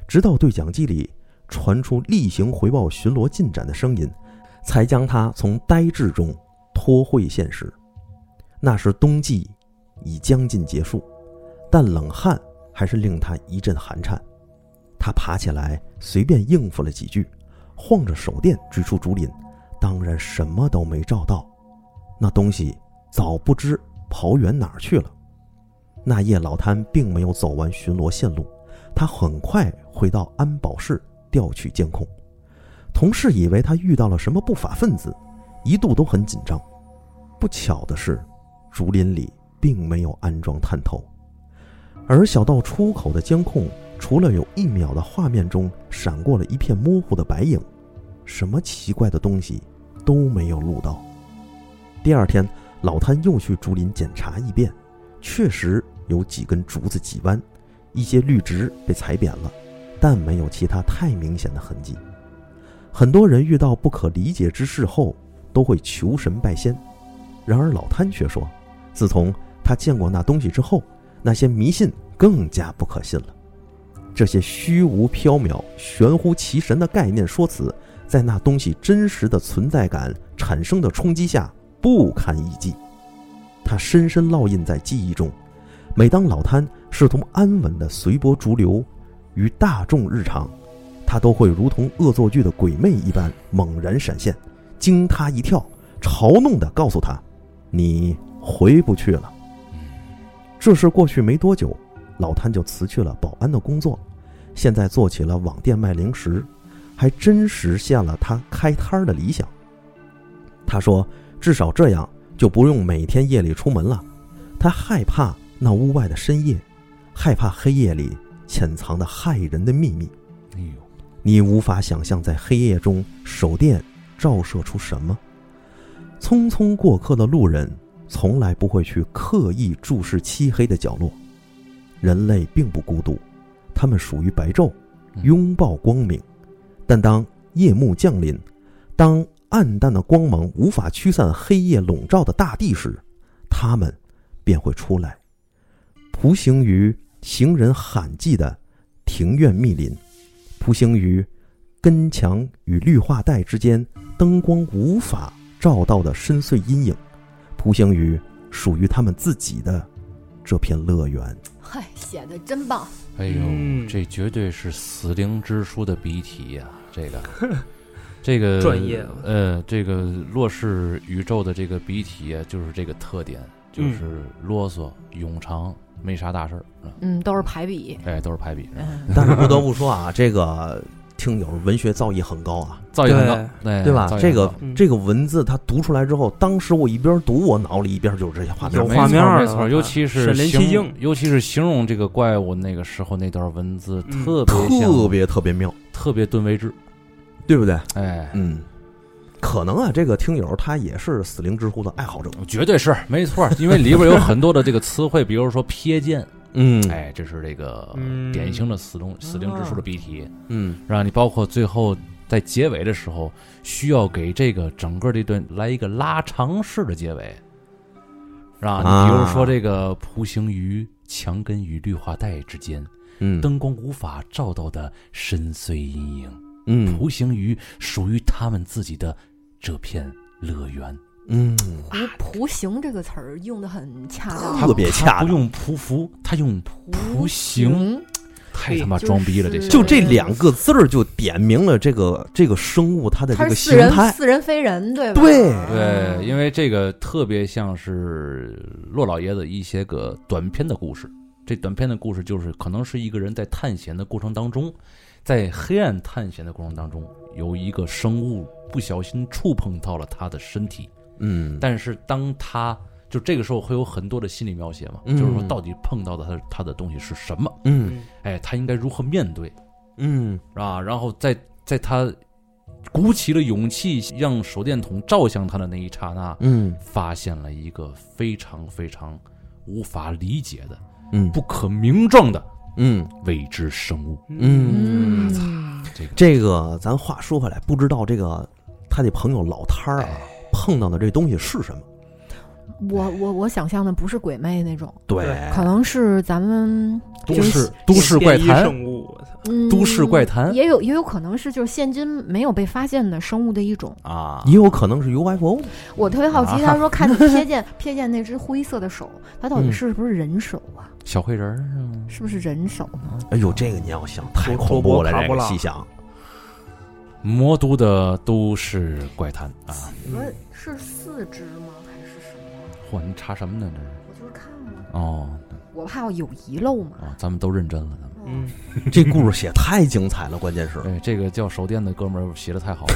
S3: 直到对讲机里传出例行回报巡逻进展的声音。才将他从呆滞中拖回现实。那时冬季已将近结束，但冷汗还是令他一阵寒颤。他爬起来，随便应付了几句，晃着手电追出竹林，当然什么都没照到。那东西早不知跑远哪儿去了。那夜老滩并没有走完巡逻线路，他很快回到安保室调取监控。同事以为他遇到了什么不法分子，一度都很紧张。不巧的是，竹林里并没有安装探头，而小道出口的监控除了有一秒的画面中闪过了一片模糊的白影，什么奇怪的东西都没有录到。第二天，老滩又去竹林检查一遍，确实有几根竹子挤弯，一些绿植被踩扁了，但没有其他太明显的痕迹。很多人遇到不可理解之事后，都会求神拜仙，然而老滩却说，自从他见过那东西之后，那些迷信更加不可信了。这些虚无缥缈、玄乎其神的概念说辞，在那东西真实的存在感产生的冲击下，不堪一击。它深深烙印在记忆中。每当老贪试图安稳地随波逐流于大众日常，他都会如同恶作剧的鬼魅一般猛然闪现，惊他一跳，嘲弄地告诉他：“你回不去了。”这事过去没多久，老滩就辞去了保安的工作，现在做起了网店卖零食，还真实现了他开摊儿的理想。他说：“至少这样就不用每天夜里出门了。他害怕那屋外的深夜，害怕黑夜里潜藏的骇人的秘密。
S1: 哎呦，
S3: 你无法想象在黑夜中手电照射出什么。匆匆过客的路人从来不会去刻意注视漆黑的角落。人类并不孤独，他们属于白昼，拥抱光明。但当夜幕降临，当暗淡的光芒无法驱散黑夜笼罩的大地时，他们便会出来，匍行于行人罕迹的庭院密林。匍行于根墙与绿化带之间，灯光无法照到的深邃阴影，匍行于属于他们自己的这片乐园。
S2: 嗨，写的真棒！
S1: 哎呦，
S4: 嗯。
S1: 这绝对是死灵之书的笔体呀、这个，*laughs* 这个
S4: 专业啊
S1: 呃，这个洛氏宇宙的这个笔体啊，就是这个特点，就是啰嗦、冗长，没啥大事儿，啊
S2: 嗯，都是排比。
S1: 哎，都是排比，
S2: 嗯，
S3: 但是不得不说啊，这个听友文学造诣很高啊，
S1: 造诣很高，
S4: 对。
S3: 吧？这个这个文字他读出来之后，当时我一边读，我脑里一边就是这些画面。
S4: 有。画面
S1: 没错，
S4: 啊
S1: 尤其是
S4: 身临
S1: 形
S4: 其境
S1: 尤其是形容这个怪物那个时候那段文字，
S4: 嗯
S1: 特别
S3: 特别特别妙，
S1: 特别顿为之，
S3: 对不对？
S1: 哎，
S3: 嗯，可能啊，这个听友他也是死灵之狐的爱好者。
S1: 绝对是没错，因为里边有很多的这个词汇，比如说瞥见，
S3: 嗯。
S1: 哎，这是这个
S4: 嗯。
S1: 典型的死灵死灵之书的笔体，
S3: 嗯。
S1: 让你包括最后在结尾的时候，需要给这个整个这段来一个拉长式的结尾，是吧？
S3: 啊
S1: 你比如说这个蒲行于墙根与绿化带之间，
S3: 嗯。
S1: 灯光无法照到的深邃阴影，
S3: 嗯。
S1: 蒲行于属于他们自己的这片乐园。
S3: 嗯，
S2: 仆仆行这个词儿用的很恰当，
S3: 特别恰当
S1: 不用匍匐，他用仆行，太他妈装逼了！这些
S3: 就这两个字儿就点明了这个这个生物它的这个形态。
S2: 似人非人，对吧？
S3: 对
S1: 对，因为这个特别像是骆老爷子一些个短篇的故事。这短篇的故事就是可能是一个人在探险的过程当中，在黑暗探险的过程当中，有一个生物不小心触碰到了他的身体，
S3: 嗯，
S1: 但是当他就这个时候会有很多的心理描写嘛，
S3: 嗯。
S1: 就是说到底碰到的他他的东西是什么，
S3: 嗯。
S1: 哎，他应该如何面对，
S3: 嗯。
S1: 是吧？然后在在他鼓起了勇气让手电筒照向他的那一刹那，
S3: 嗯。
S1: 发现了一个非常非常无法理解的、
S3: 嗯。
S1: 不可名状的
S3: 嗯。
S1: 未知生物。
S3: 嗯，
S2: 嗯，
S1: 这个。
S3: 这个咱话说回来，不知道这个他的朋友老摊儿啊
S1: 哎
S3: 碰到的这东西是什么？
S2: 我我我想象的不是鬼魅那种，
S3: 对，
S2: 可能是咱们就是
S1: 都市都市怪谈，
S4: 生物，
S2: 嗯
S1: 都市怪谈
S2: 也有也有可能是就是现今没有被发现的生物的一种。
S1: 啊，
S3: 也有可能是 UFO。
S2: 我特别好奇，
S1: 啊
S2: 他说看瞥见 *laughs* 瞥见那只灰色的手，它到底
S3: 嗯
S2: 是不是人手啊？
S1: 小灰人儿是吗？
S2: 是不是人手呢？
S3: 哎呦，这个你要想太恐怖了，这个细想。
S1: 魔都的都市怪谈啊！
S2: 我是四只吗？还是什么？
S1: 嚯，你查什么呢？这是
S2: 我就是看嘛，
S1: 哦
S2: 我怕有遗漏嘛。
S1: 哦，咱们都认真了，咱们。
S4: 嗯，*laughs*
S3: 这故事写太精彩了，关键是
S1: 对，这个叫手电的哥们儿写的太好了。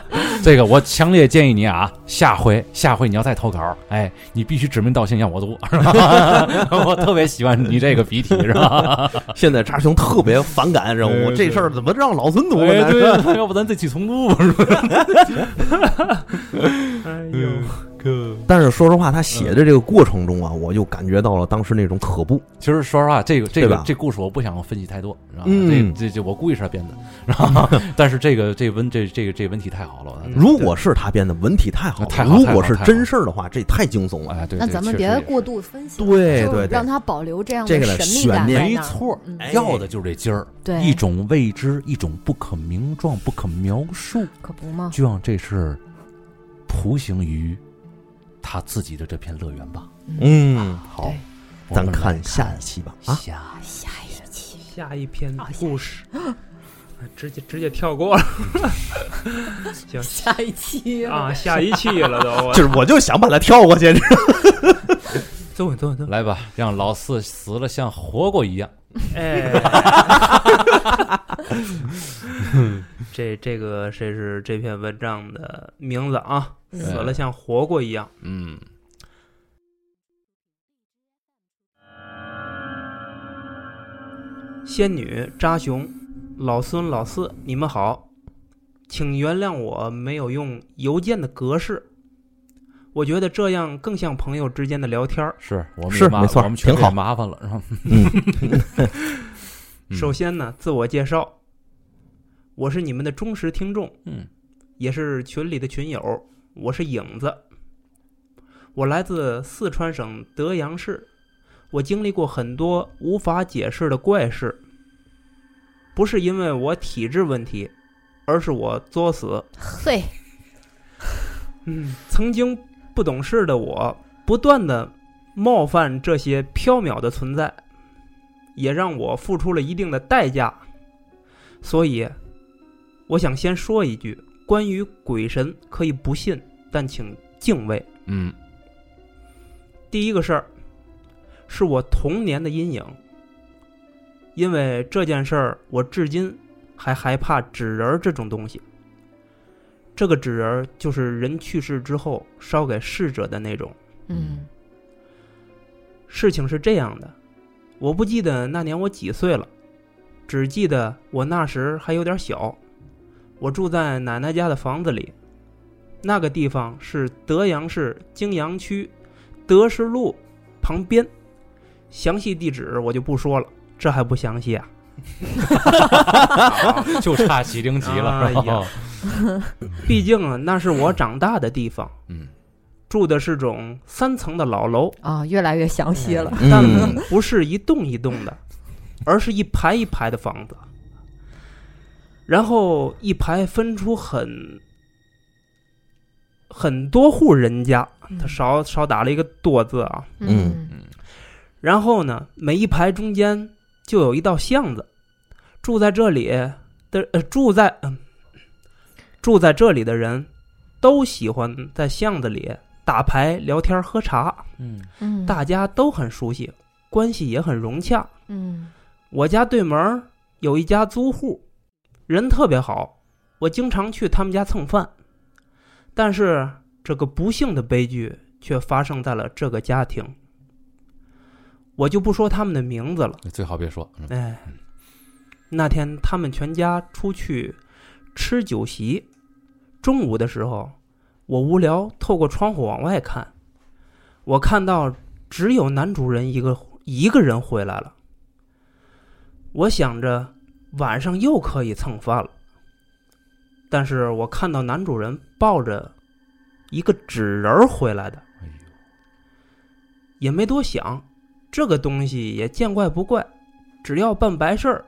S1: *laughs* 嗯 *laughs* 这个我强烈建议你啊，下回下回你要再投稿，哎，你必须指名道姓让我读，是吧？*laughs* 我特别喜欢你这个笔体，是吧？
S3: 现在扎兄特别反感，任
S1: 务
S3: 这事儿怎么让老孙读
S1: 哎，
S3: 呢？
S1: 对，*laughs* 要不咱再去重读吧，是吧？
S4: 哎呦，
S1: 哥，
S3: 但是说实话，他写的这个过程中啊，我就感觉到了当时那种可怖。
S1: 其实说实话，这个这个这故事我不想分析太多，知道吧？
S3: 嗯。
S1: 这这这我故意是他编的，然后 *laughs* 但是这个这文这这个这文体太好了，
S4: 嗯
S3: 如果是他编的，文体太好了；
S1: 太好
S3: 如果是真事儿的话，这太惊悚了。
S1: 哎，对，
S2: 那
S1: 对
S2: 咱们别过度分析，
S3: 对对对。
S2: 让他保留这样
S3: 的
S2: 神秘感
S1: 没错要的就是这劲儿，
S2: 对，
S1: 一种未知，一种不可名状、不可描述，
S2: 可不吗？
S1: 就让这事儿图形于他自己的这片乐园吧。
S3: 嗯，好，咱
S1: 们
S3: 看下一期吧。啊，
S1: 下
S2: 下一期
S4: 下一篇故事，直接直接跳过了。*laughs* 行
S2: 下一期
S4: 啊，下一期了都，
S3: 就是我就想把它跳过去。
S4: 坐稳坐稳坐稳，
S1: 来吧，让老四死了像活过一样。
S4: 哎，*laughs* 这这个这是这篇文章的名字啊，
S2: 嗯
S4: 死了像活过一样。
S1: 嗯，
S4: 仙女扎熊，老孙老四，你们好，请原谅我没有用邮件的格式，我觉得这样更像朋友之间的聊天儿。
S1: 是我们
S3: 是没错
S1: 我们
S3: 挺好。
S1: 麻烦了，是吧？
S3: 嗯。
S1: 嗯。
S4: 首先呢，自我介绍，我是你们的忠实听众，
S1: 嗯。
S4: 也是群里的群友，我是影子，我来自四川省德阳市，我经历过很多无法解释的怪事，不是因为我体质问题，而是我作死。*laughs*
S2: 嘿，
S4: 嗯，曾经不懂事的我，不断的冒犯这些缥缈的存在，也让我付出了一定的代价。所以，我想先说一句：关于鬼神，可以不信，但请敬畏。
S1: 嗯
S4: 第一个事儿，是我童年的阴影。因为这件事儿，我至今还害怕纸人儿这种东西。这个纸人儿就是人去世之后烧给逝者的那种。
S2: 嗯
S4: 事情是这样的，我不记得那年我几岁了，只记得我那时还有点小。我住在奶奶家的房子里，那个地方是德阳市泾阳区德士路旁边，详细地址我就不说了，这还不详细啊？*laughs*
S1: 就差几零级了，
S4: 哎呀？*laughs* 毕竟啊，那是我长大的地方，
S1: 嗯。
S4: 住的是种三层的老楼，
S2: 啊，越来越详细了。
S4: 但
S3: 嗯。
S4: 不是一栋一栋的，而是一排一排的房子，然后一排分出很很多户人家，他少少打了一个多字啊。
S2: 嗯。
S4: 然后呢，每一排中间就有一道巷子，住在这里的呃住在嗯、住在这里的人都喜欢在巷子里打牌、聊天、喝茶，
S1: 嗯。
S2: 嗯，
S4: 大家都很熟悉，关系也很融洽。
S2: 嗯。
S4: 我家对门有一家租户，人特别好，我经常去他们家蹭饭。但是这个不幸的悲剧却发生在了这个家庭，我就不说他们的名字了。
S1: 最好别说。嗯
S4: 哎，那天他们全家出去吃酒席，中午的时候，我无聊透过窗户往外看，我看到只有男主人一个一个人回来了。我想着晚上又可以蹭饭了，但是我看到男主人抱着一个纸人儿回来的，也没多想，这个东西也见怪不怪，只要办白事儿，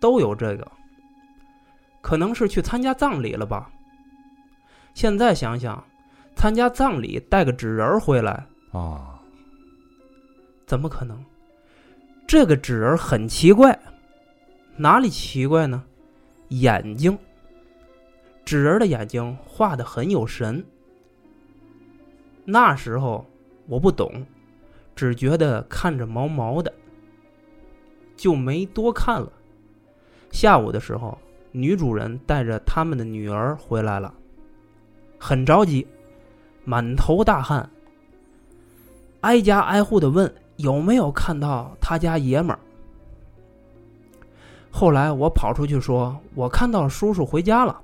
S4: 都有这个。可能是去参加葬礼了吧？现在想想，参加葬礼带个纸人儿回来，
S1: 啊，
S4: 怎么可能？这个纸人很奇怪，哪里奇怪呢？眼睛，纸人的眼睛画的很有神。那时候我不懂，只觉得看着毛毛的，就没多看了。下午的时候，女主人带着他们的女儿回来了，很着急，满头大汗，挨家挨户的问有没有看到他家爷们儿。后来我跑出去说，我看到叔叔回家了。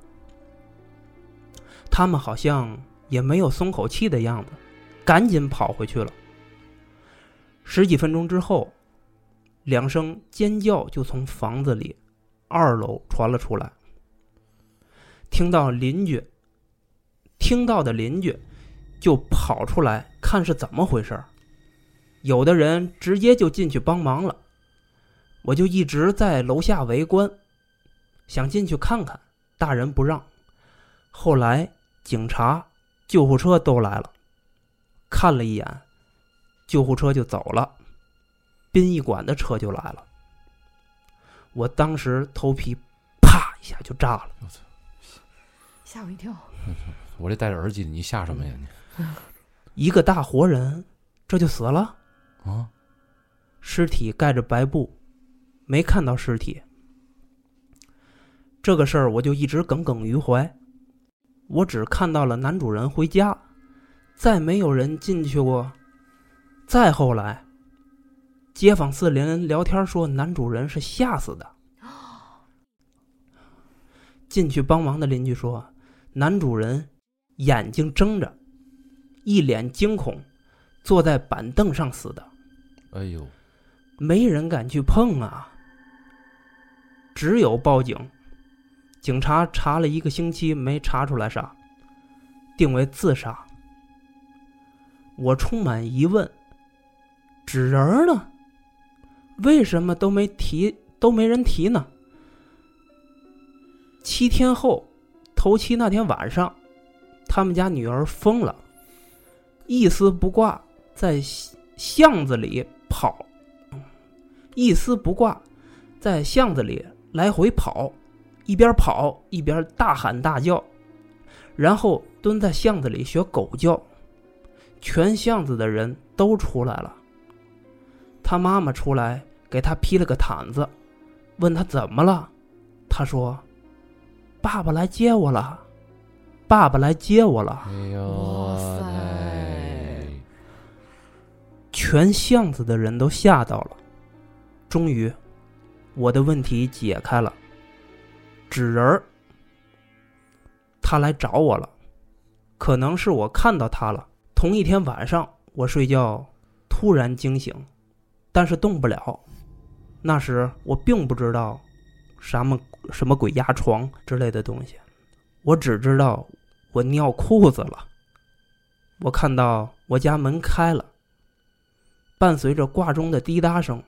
S4: 他们好像也没有松口气的样子，赶紧跑回去了。十几分钟之后，两声尖叫就从房子里二楼传了出来。听到邻居，听到的邻居就跑出来看是怎么回事。有的人直接就进去帮忙了，我就一直在楼下围观，想进去看看，大人不让。后来警察、救护车都来了，看了一眼，救护车就走了，殡仪馆的车就来了。我当时头皮啪一下就炸了。
S2: 吓我一跳。
S1: 我这戴着耳机，你吓什么呀你？
S4: 一个大活人，这就死了。
S1: 啊，
S4: 尸体盖着白布，没看到尸体。这个事儿我就一直耿耿于怀。我只看到了男主人回家，再没有人进去过。再后来，街坊四邻聊天说男主人是吓死的。进去帮忙的邻居说，男主人眼睛睁着，一脸惊恐，坐在板凳上死的。
S1: 哎呦，
S4: 没人敢去碰啊，只有报警。警察查了一个星期，没查出来啥，定为自杀。我充满疑问：纸人呢？为什么都没提，都没人提呢？七天后，头七那天晚上，他们家女儿疯了，一丝不挂，在巷子里跑，一丝不挂，在巷子里来回跑，一边跑一边大喊大叫，然后蹲在巷子里学狗叫，全巷子的人都出来了。他妈妈出来给他披了个毯子，问他怎么了，他说：“爸爸来接我了，爸爸来接我了。”
S1: 哎呦，
S2: 哇塞
S1: 哎
S4: 全巷子的人都吓到了。终于，我的问题解开了。纸人儿，他来找我了，可能是我看到他了。同一天晚上，我睡觉突然惊醒，但是动不了。那时我并不知道什么什么鬼压床之类的东西，我只知道我尿裤子了。我看到我家门开了。伴随着挂钟的滴答声，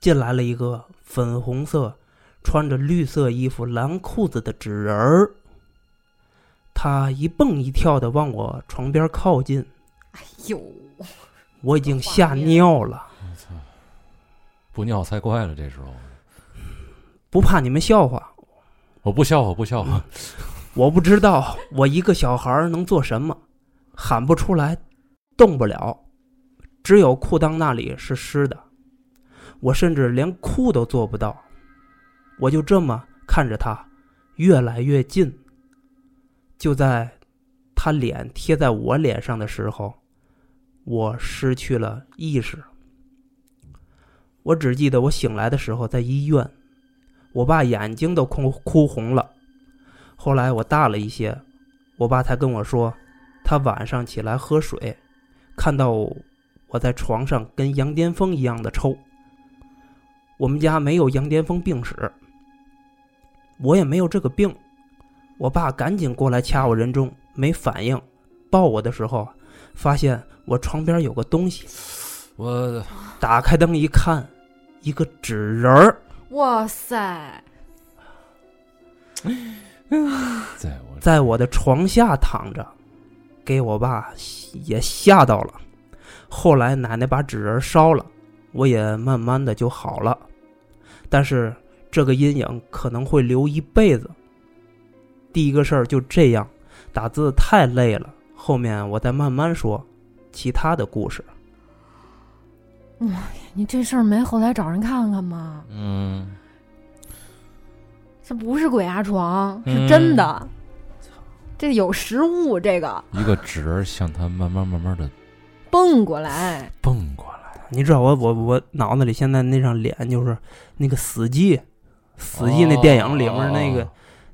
S4: 进来了一个粉红色、穿着绿色衣服、蓝裤子的纸人儿。他一蹦一跳的往我床边靠近，
S2: 哎呦，
S4: 我已经吓尿了。
S1: 不尿才怪了。这时候
S4: 不怕你们笑话，
S1: 我不笑话，不笑话。
S4: 我不知道我一个小孩能做什么，喊不出来，动不了，只有裤裆那里是湿的，我甚至连哭都做不到。我就这么看着他，越来越近。就在他脸贴在我脸上的时候，我失去了意识。我只记得我醒来的时候在医院，我爸眼睛都哭哭红了。后来我大了一些，我爸才跟我说，他晚上起来喝水，看到我在床上跟羊癫疯一样的抽。我们家没有羊癫疯病史，我也没有这个病。我爸赶紧过来掐我人中，没反应，抱我的时候，发现我床边有个东西，
S1: 我
S4: 打开灯一看，一个纸人儿
S2: 哇塞，
S1: 在我
S4: 在我的床下躺着，给我爸也吓到了。后来奶奶把纸人烧了，我也慢慢的就好了，但是这个阴影可能会留一辈子。第一个事儿就这样，打字太累了，后面我再慢慢说其他的故事。
S2: 你这事儿没后来找人看看吗？
S1: 嗯，
S2: 这不是鬼压床，
S1: 嗯
S2: 是真的。这有实物，这个
S1: 一个纸人向他慢慢慢慢的
S2: 蹦过来，
S1: 蹦过来，
S4: 你知道我我我脑子里现在那张脸就是那个《死寂》，《死寂》那电影里面那个、
S1: 哦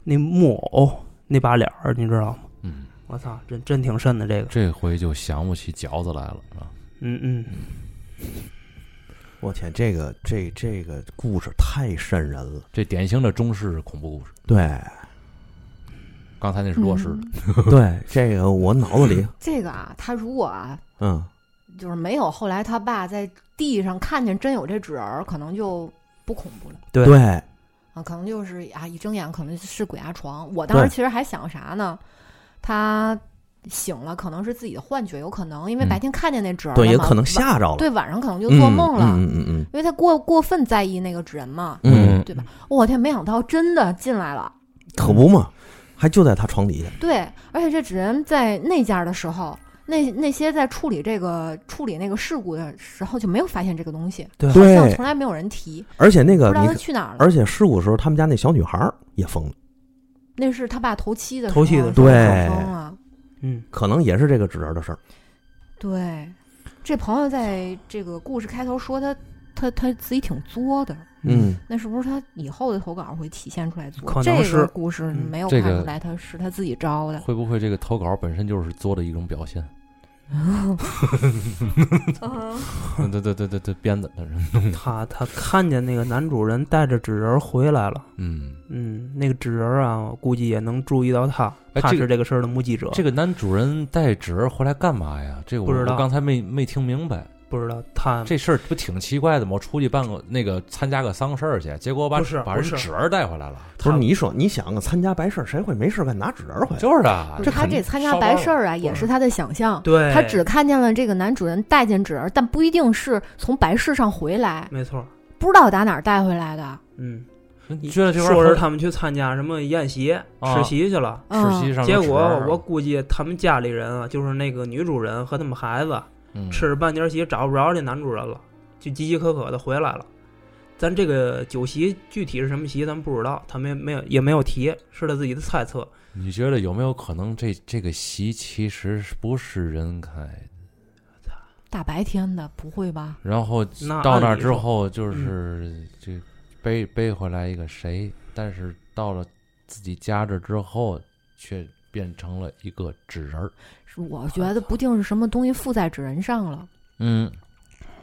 S4: 那木偶那把脸儿，你知道吗？
S1: 嗯，
S4: 我操，真真挺深的这个。
S1: 这回就想不起饺子来了，是吧？
S4: 嗯嗯，
S3: 我天，这个这这个故事太瘆人了。
S1: 这典型的中式恐怖故事。
S3: 对
S1: 刚才那是弱势的，
S2: 嗯 *laughs*
S3: 对，这个我脑子里，
S2: 这个啊，他如果啊，
S3: 嗯，
S2: 就是没有后来他爸在地上看见真有这纸人儿，可能就不恐怖了
S4: 对
S3: 对，
S2: 啊，可能就是啊，一睁眼可能是鬼压床。我当时其实还想啥呢？他醒了，可能是自己的幻觉，有可能因为
S1: 嗯
S2: 白天看见那纸人了
S3: 对，也可能吓着了，
S2: 对，晚上可能就做梦了，
S3: 嗯嗯嗯
S2: 因为他过过分在意那个纸人嘛。
S3: 嗯嗯，
S2: 对吧？我天，没想到真的进来了。
S3: 可不嘛，还就在他床底下。
S2: 对，而且这纸人在那家的时候，那那些在处理这个处理那个事故的时候就没有发现这个东西，
S4: 对
S2: 好像从来没有人提，
S3: 而且那个
S2: 不知道他去哪儿了。
S3: 而且事故的时候，他们家那小女孩也疯了，
S2: 那是他爸头七的时候，
S4: 头七的
S2: 时候
S3: 对
S2: 疯了。
S4: 嗯，
S3: 可能也是这个纸人的事儿。
S2: 对，这朋友在这个故事开头说他他他自己挺作的，
S3: 嗯，
S2: 那是不是他以后的投稿会体现出来作？
S4: 可能
S2: 这个故事
S4: 嗯
S2: 没有看出来他是他自己招的。
S1: 会不会这个投稿本身就是作的一种表现？*laughs* 对对对对对对，编的，
S4: 他他看见那个男主人带着纸人回来了。
S1: 嗯，
S4: 嗯，那个纸人啊，我估计也能注意到他，他
S1: 哎这个
S4: 是这个事儿的目击者。
S1: 这个男主人带纸人回来干嘛呀？这个我
S4: 不知道
S1: 我刚才没没听明白。
S4: 不知道他
S1: 这事儿不挺奇怪的吗？我出去办个那个参加个丧事儿去，结果把把人纸儿带回来了。
S3: 不是你说，你想啊，参加白事儿，谁会没事干拿纸人回来？
S1: 就是啊
S2: 这，他这参加白事儿啊，也是他的想象。
S4: 对
S2: 他只看见了这个男主人带进纸儿，但不一定是从白事上回来，
S4: 没错。
S2: 不知道打哪儿带回来的。
S4: 嗯，
S1: 你觉得这玩意
S4: 说
S1: 儿
S4: 是他们去参加什么宴席、
S1: 啊
S4: 吃席去了。
S1: 实
S2: 嗯
S1: 习上
S4: 结果我估计他们家里人啊，就是那个女主人和他们孩子
S1: 嗯
S4: 吃着半截席找不着这男主人了，就饥饥渴渴的回来了。咱这个酒席具体是什么席，咱不知道，他们也没有也没有提，是他自己的猜测。
S1: 你觉得有没有可能这这个席其实是不是人开的？
S2: 大白天的，不会吧？
S1: 然后到那之后，就是这背背回来一个谁，但是到了自己家这之后，却变成了一个纸人儿。
S2: 我觉得不定是什么东西附在纸人上了，
S1: 嗯，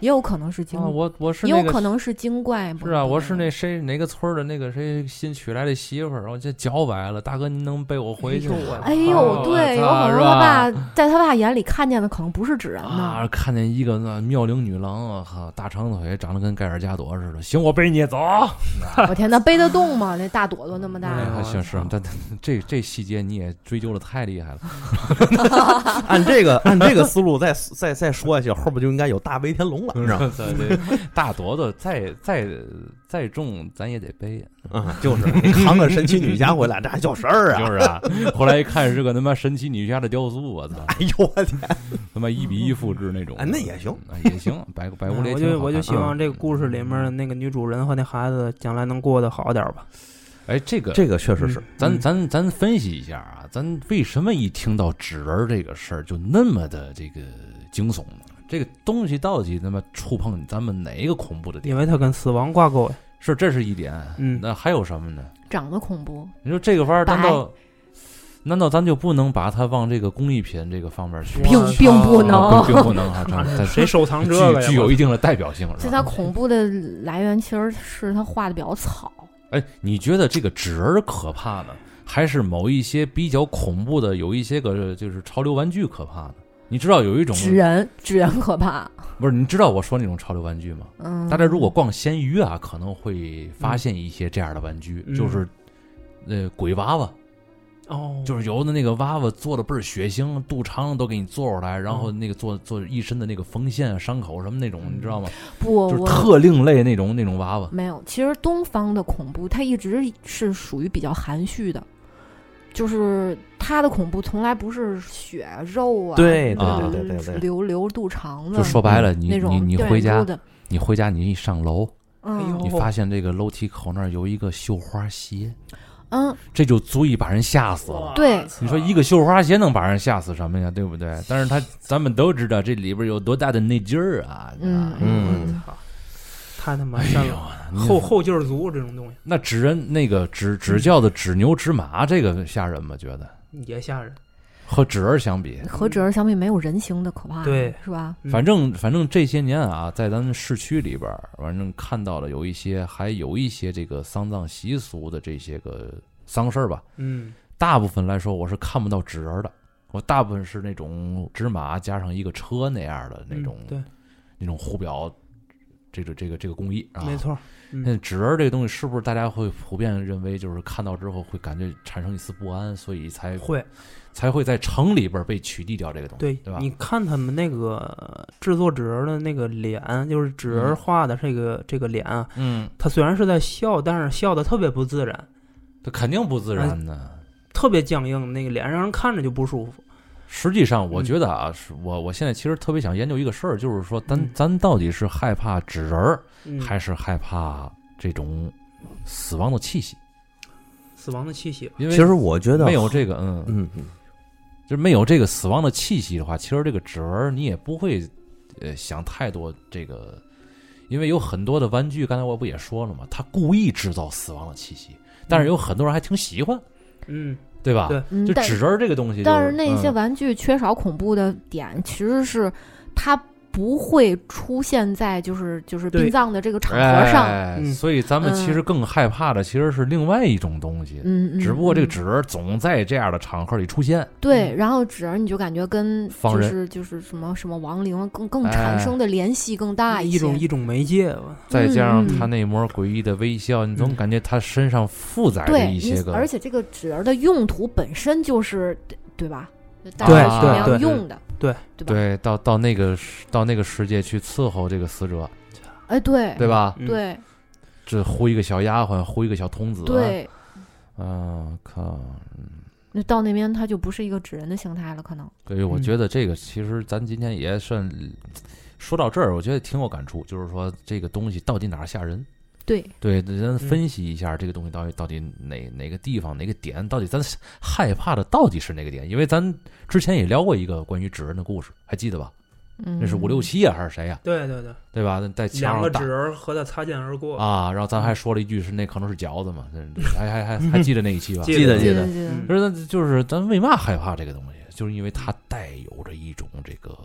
S2: 也有可能是精，
S1: 啊，我我是
S2: 也有可能是精怪。
S1: 是啊，我是那谁哪个村儿的那个谁新娶来的媳妇儿，我这脚崴了，大哥您能背我回去吗？
S2: 哎呦，
S1: 哦
S2: 对，有可能他爸在他爸眼里看见的可能不是纸人
S1: 啊，
S2: 呢。
S1: 看见一个那妙龄女郎啊，哈，大长腿，长得跟盖尔加朵似的。行，我背你走。
S2: 我天，那背得动吗？那大朵朵那么大，
S1: 行是，但但这这细节你也追究的太厉害了。*laughs*
S3: 按这个按这个思路再再再说下去，后边就应该有大威天龙了，你知道吗？
S1: 对 *laughs* 对，大朵朵再再再重，咱也得背。
S3: 啊，就是 *laughs* 你扛个神奇女侠回来，这还叫事儿啊？
S1: 就是啊，*laughs* 后来一看是个他妈神奇女侠的雕塑，我操，
S3: 哎呦我天！
S1: 他妈一比一复制那种。
S3: 哎那也行
S1: 啊，也行，百百无列
S4: 我就我就希望这个故事里面的那个女主人和那孩子将来能过得好点吧。
S1: 哎，这个
S3: 这个确实是
S4: 嗯，
S1: 咱咱咱分析一下啊，咱为什么一听到纸人这个事儿就那么的这个惊悚呢？这个东西到底他妈触碰咱们哪一个恐怖的点？
S4: 因为它跟死亡挂钩呀。
S1: 是，这是一点。
S4: 嗯
S1: 那还有什么呢？
S2: 长得恐怖。
S1: 你说这个玩意儿，难道难道咱就不能把它往这个工艺品这个方面去？
S2: 并并不能
S1: 啊并 *laughs* 并不能啊，它它 *laughs*
S4: 谁收藏这个？
S1: 具具有一定的代表性，是吧？
S2: 这它恐怖的来源其实是它画的比较草。
S1: 哎，你觉得这个纸人儿可怕呢，还是某一些比较恐怖的，有一些个就是潮流玩具可怕的。你知道有一种
S2: 纸人，纸人可怕。
S1: 不是？你知道我说那种潮流玩具吗？
S2: 嗯，
S1: 大家如果逛闲鱼啊，可能会发现一些这样的玩具，
S4: 嗯
S1: 就是呃鬼娃娃，
S4: 哦，
S1: 就是有的那个娃娃做的倍儿血腥，肚肠都给你做出来，然后那个做做一身的那个缝线啊、伤口什么那种，你知道吗？
S2: 不，
S1: 就是特另类那种那种娃娃。
S2: 没有。其实东方的恐怖，它一直是属于比较含蓄的，就是他的恐怖从来不是血肉啊，
S3: 对
S1: 对
S3: 对对对对
S2: 流流肚肠子，
S1: 就说白了，你你你回家，你回家你一上楼，
S2: 嗯
S4: 哎呦
S1: 你发现这个楼梯口那儿有一个绣花鞋，
S2: 嗯，
S1: 这就足以把人吓死了。
S2: 对
S1: 你说一个绣花鞋能把人吓死什么呀？对不对？但是他咱们都知道这里边有多大的内劲儿啊！
S2: 嗯
S3: 嗯
S4: 太他妈
S1: 哎呦
S4: 深了，，
S1: 你
S4: 后后劲儿足这种东西
S1: 那纸人那个纸纸叫的纸牛纸马，这个吓人吗？觉得
S4: 也吓人。
S1: 和纸人相比，
S2: 和纸人相比，没有人形的可怕，
S4: 对，
S2: 是吧？
S4: 嗯
S1: 反正反正这些年啊，在咱们市区里边儿，反正看到了有一些，还有一些这个丧葬习俗的这些个丧事儿吧。
S4: 嗯
S1: 大部分来说，我是看不到纸人的，我大部分是那种纸马加上一个车那样的那种、
S4: 嗯对，
S1: 那种胡表，这个这个这个工艺啊。
S4: 没。错。
S1: 那
S4: 嗯，
S1: 纸人这个东西，是不是大家会普遍认为，就是看到之后会感觉产生一丝不安，所以才
S4: 会
S1: 才会在城里边被取缔掉这个东西，
S4: 对
S1: 对吧？
S4: 你看他们那个制作纸人的那个脸，就是纸人画的这个这个脸啊，
S1: 嗯，
S4: 他虽然是在笑，但是笑的特别不自然，
S1: 他肯定不自然的。
S4: 特别僵硬，那个脸让人看着就不舒服。
S1: 实际上，我
S4: 嗯。
S1: 觉得啊，是我我现在其实特别想研究一个事儿，就是说咱，
S4: 嗯。
S1: 咱到底是害怕纸人儿，
S4: 嗯，
S1: 还是害怕这种死亡的气息？
S4: 死亡的气息。
S1: 因为
S3: 其实我觉得
S1: 没有这个，嗯，
S3: 嗯嗯
S1: 就是没有这个死亡的气息的话，其实这个纸人儿你也不会，呃，想太多这个，因为有很多的玩具，刚才我不也说了嘛，他故意制造死亡的气息，但是有很多人还挺喜欢，
S4: 嗯，
S1: 对吧？就纸人儿这个东西、就是，
S2: 但是那些
S1: 嗯
S2: 玩具缺少恐怖的点，其实是它不会出现在就是就是殡葬的这个场合上。
S1: 哎
S4: 嗯
S1: 所以咱们其实更害怕的其实是另外一种东西，
S2: 嗯，嗯
S1: 只不过这个
S2: 嗯
S1: 纸人总在这样的场合里出现。
S2: 对，然后纸儿你就感觉跟就是就是什么什么亡灵更更
S1: 哎
S2: 产生的联系更大一些。
S4: 一种一种媒介吧。
S1: 再加上
S2: 嗯
S1: 他那抹诡异的微笑，你总
S4: 嗯
S1: 感觉他身上负载着一些个，
S2: 而且这个纸儿的用途本身就是对对吧？大
S1: 对
S2: 家是那样
S4: 对
S2: 用的，
S4: 对
S2: 对吧？
S1: 对，到到那个世到那个世界去伺候这个死者，
S2: 哎，对
S1: 对吧？
S4: 嗯，
S2: 对
S1: 这呼一个小丫鬟，呼一个小童子，，
S2: 对，
S1: 啊靠！
S2: 那到那边他就不是一个纸人的形态了，可能。
S1: 所以我
S4: 嗯
S1: 觉得这个其实咱今天也算说到这儿，我觉得挺有感触，就是说这个东西到底哪儿吓人？
S2: 对，
S1: 对，咱分析一下这个东西到底到底哪哪个地方哪个点，到底咱害怕的到底是哪个点？因为咱之前也聊过一个关于纸人的故事，还记得吧？
S2: 嗯，
S1: 那是五六七呀、还是谁呀、
S4: 对对对，
S1: 对吧？在墙上
S4: 两个纸人和他擦肩而过。
S1: 啊，然后咱还说了一句是那可能是饺子嘛，还还还还记得那一期吧？
S4: 记
S3: 记得记得
S2: 记得
S1: 就是咱为嘛害怕这个东西，就是因为它带有着一种这个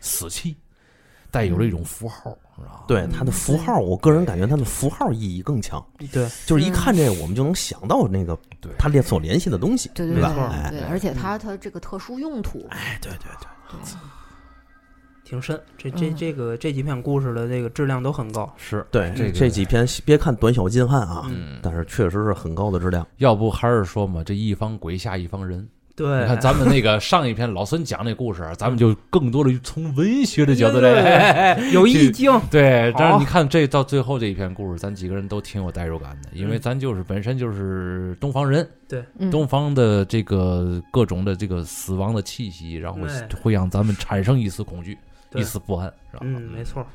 S1: 死气，带有了一种符号，是吧？
S3: 对它的符号，我个人感觉它的符号意义更强，
S4: 对，
S3: 就是一看这个我们就能想到那个
S1: 对
S3: 它联所联系的东西，
S2: 对对
S3: 对吧？
S2: 对而且它它这个特殊用途，
S3: 哎，对对对，
S4: 挺深。这这
S2: 嗯
S4: 这个这几篇故事的这个质量都很高。
S1: 是
S3: 对
S1: 这
S3: 这几篇别看短小精悍啊，
S1: 嗯，
S3: 但是确实是很高的质量。
S1: 要不还是说嘛，这一方鬼下一方人。
S4: 对，
S1: 你看咱们那个上一篇老孙讲那故事，*laughs* 咱们就更多的从文学的角度来，
S4: 有意境。
S1: 对，但是你看这到最后这一篇故事，咱几个人都挺有代入感的，因为
S4: 嗯
S1: 咱就是本身就是东方人，
S2: 嗯
S1: 东方的这个各种的这个死亡的气息，然后
S4: 哎
S1: 会让咱们产生一丝恐惧、一丝不安，是吧？
S4: 嗯，没错。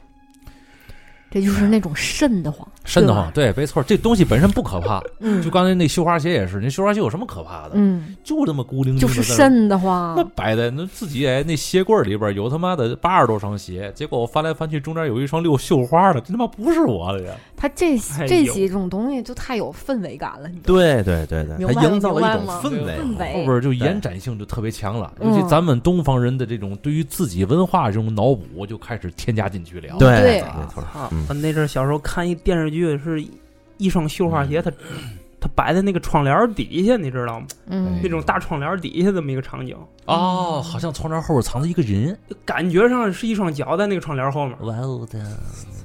S2: 这就是那种瘆得慌，*laughs*
S1: 瘆得慌，
S2: 对
S1: 对，没错，这东西本身不可怕，
S2: 嗯，
S1: 就刚才那绣花鞋也是，那绣花鞋有什么可怕的？
S2: 嗯，
S1: 就这么孤零零的，
S2: 就是瘆得慌
S1: 那，摆在那自己哎，那鞋柜里边有他妈的八十多双鞋，结果我翻来翻去，中间有一双六绣花的，这他妈不是我的呀！
S2: 它这这几种东西就太有氛围感了，你知道吗
S3: 对对对对，它营造了一种氛围。
S2: 氛围
S1: 后边就延展性就特别强了，
S2: 嗯
S1: 尤其咱们东方人的这种对于自己文化这种脑补就开始添加进去了。
S3: 对
S2: 对
S3: 没错。
S4: 啊
S3: 嗯，
S4: 那阵儿小时候看一电视剧，是一双绣花鞋，它它摆在那个窗帘底下，你知道吗？
S2: 嗯
S4: 那种大窗帘底下这么一个场景，
S1: 哦，好像窗帘后边藏着一个人，
S4: 感觉上是一双脚在那个窗帘后面，
S1: 哇哦的，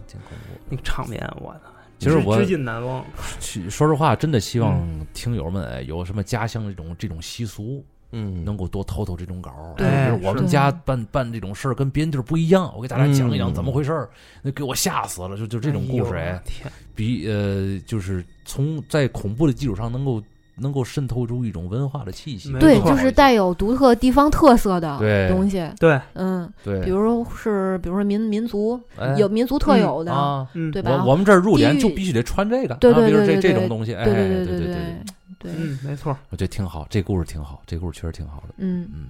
S1: 挺恐怖。
S4: 那个场面，我操！
S1: 其实我
S4: 至今难忘。
S1: 去说实话，真的希望听友们哎有什么家乡这种这种习俗，
S3: 嗯。
S1: 能够多透透这种稿儿。
S2: 对
S1: 我们家办办这种事儿跟别人地儿不一样，我给大家讲一讲
S3: 嗯
S1: 怎么回事儿，那给我吓死了。就就这种故事，哎。比呃，就是从在恐怖的基础上能够能够渗透出一种文化的气息。
S2: 对，就是带有独特地方特色的
S1: 对。
S2: 东西。
S4: 对，
S2: 嗯，
S1: 对，
S2: 比如是，比如说民民族
S1: 哎。
S2: 有民族特有的，
S1: 啊，
S4: 嗯，
S2: 对吧？
S1: 我我们这儿入殓就必须得穿这个，
S2: 对
S1: 啊比如这
S2: 对对对对
S1: 这种东西，哎，
S2: 对
S1: 对
S2: 对对
S1: 对对，
S2: 对，
S4: 嗯，没错。
S1: 我觉得挺好，这故事挺好，这故事确实挺好的，
S2: 嗯，
S1: 嗯，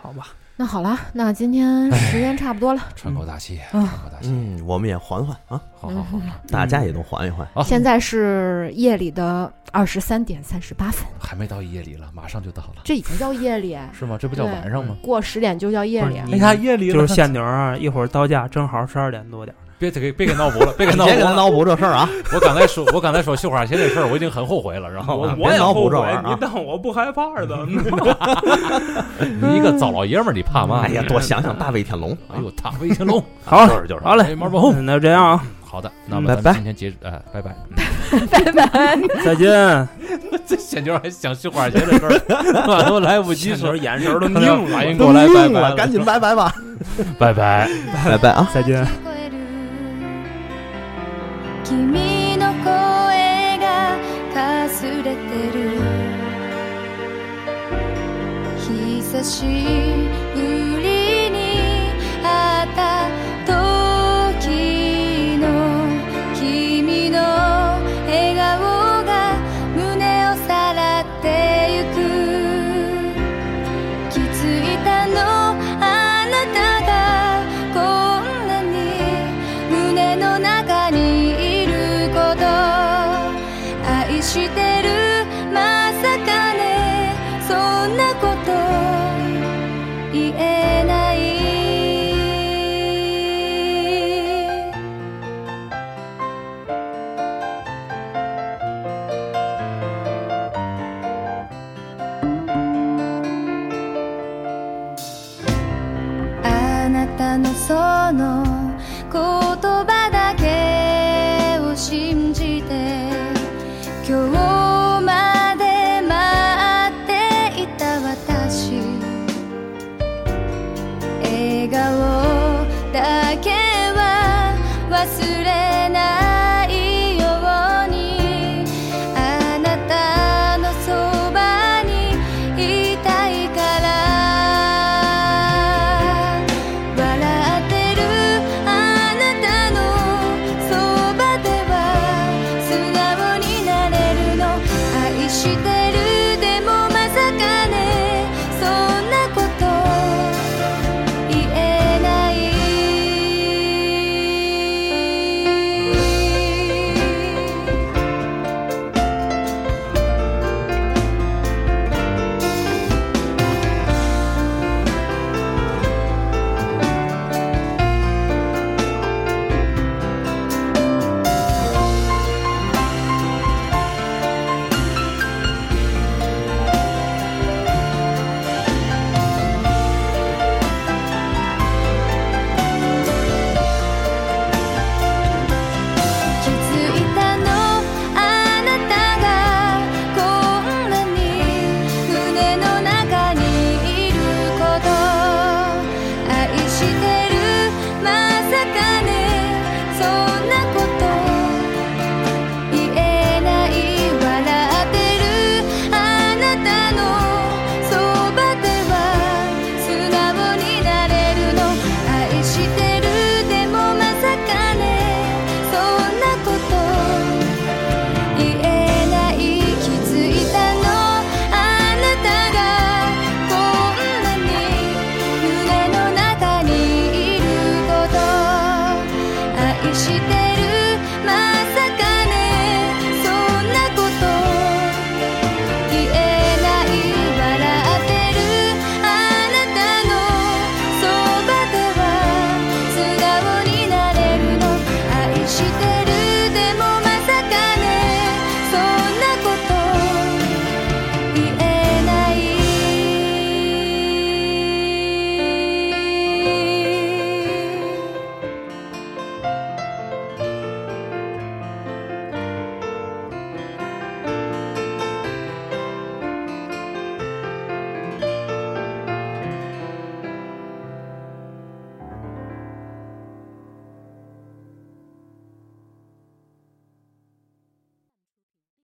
S4: 好吧，
S2: 那好了，那今天时间差不多了，
S1: 喘口大气，
S2: 嗯
S1: 喘口大气，
S3: 嗯，我们也缓缓啊，
S1: 好好好，
S3: 大家也都缓一缓。
S1: 好，
S2: 现在是夜里的二十三点三十八分，
S1: 还没到夜里了，马上就到了，
S2: 这已经叫夜里，
S1: 是吗？这不叫晚上吗？
S2: 过十点就叫夜里。
S4: 不是
S1: 哎呀，夜里
S4: 就是仙女一会儿到家正好十二点多点儿。
S1: 别给别给脑补了，别给脑补 *laughs* 了。
S3: 别给他脑补这事儿啊！*laughs*
S1: 我刚才说，我刚才说绣花鞋这事儿，我已经很后悔了，然后
S4: 我也
S3: 脑补这
S4: 悔，
S3: 玩意儿啊
S4: 你当我不害怕的？*laughs*
S1: 你一个糟老爷们儿，你怕嘛？
S3: 哎呀，多想想大威天龙。
S1: 哎呦，大威天龙，
S4: 好
S1: 就是就是，
S4: 好嘞
S1: 哎毛毛
S4: 嗯那就这样啊，
S1: 好的，那么咱们今天结束，哎，拜拜。
S2: 拜拜。
S4: 再见。
S1: 这小妞还想绣花鞋的事儿，我都来不及说
S4: 眼神都
S1: 可能
S4: 拧了。
S1: 反应过来，拜拜了，
S3: 赶紧拜拜吧，
S1: 拜拜。
S3: 拜拜啊！
S4: 再见。
S5: 君の声がかすれてる。久し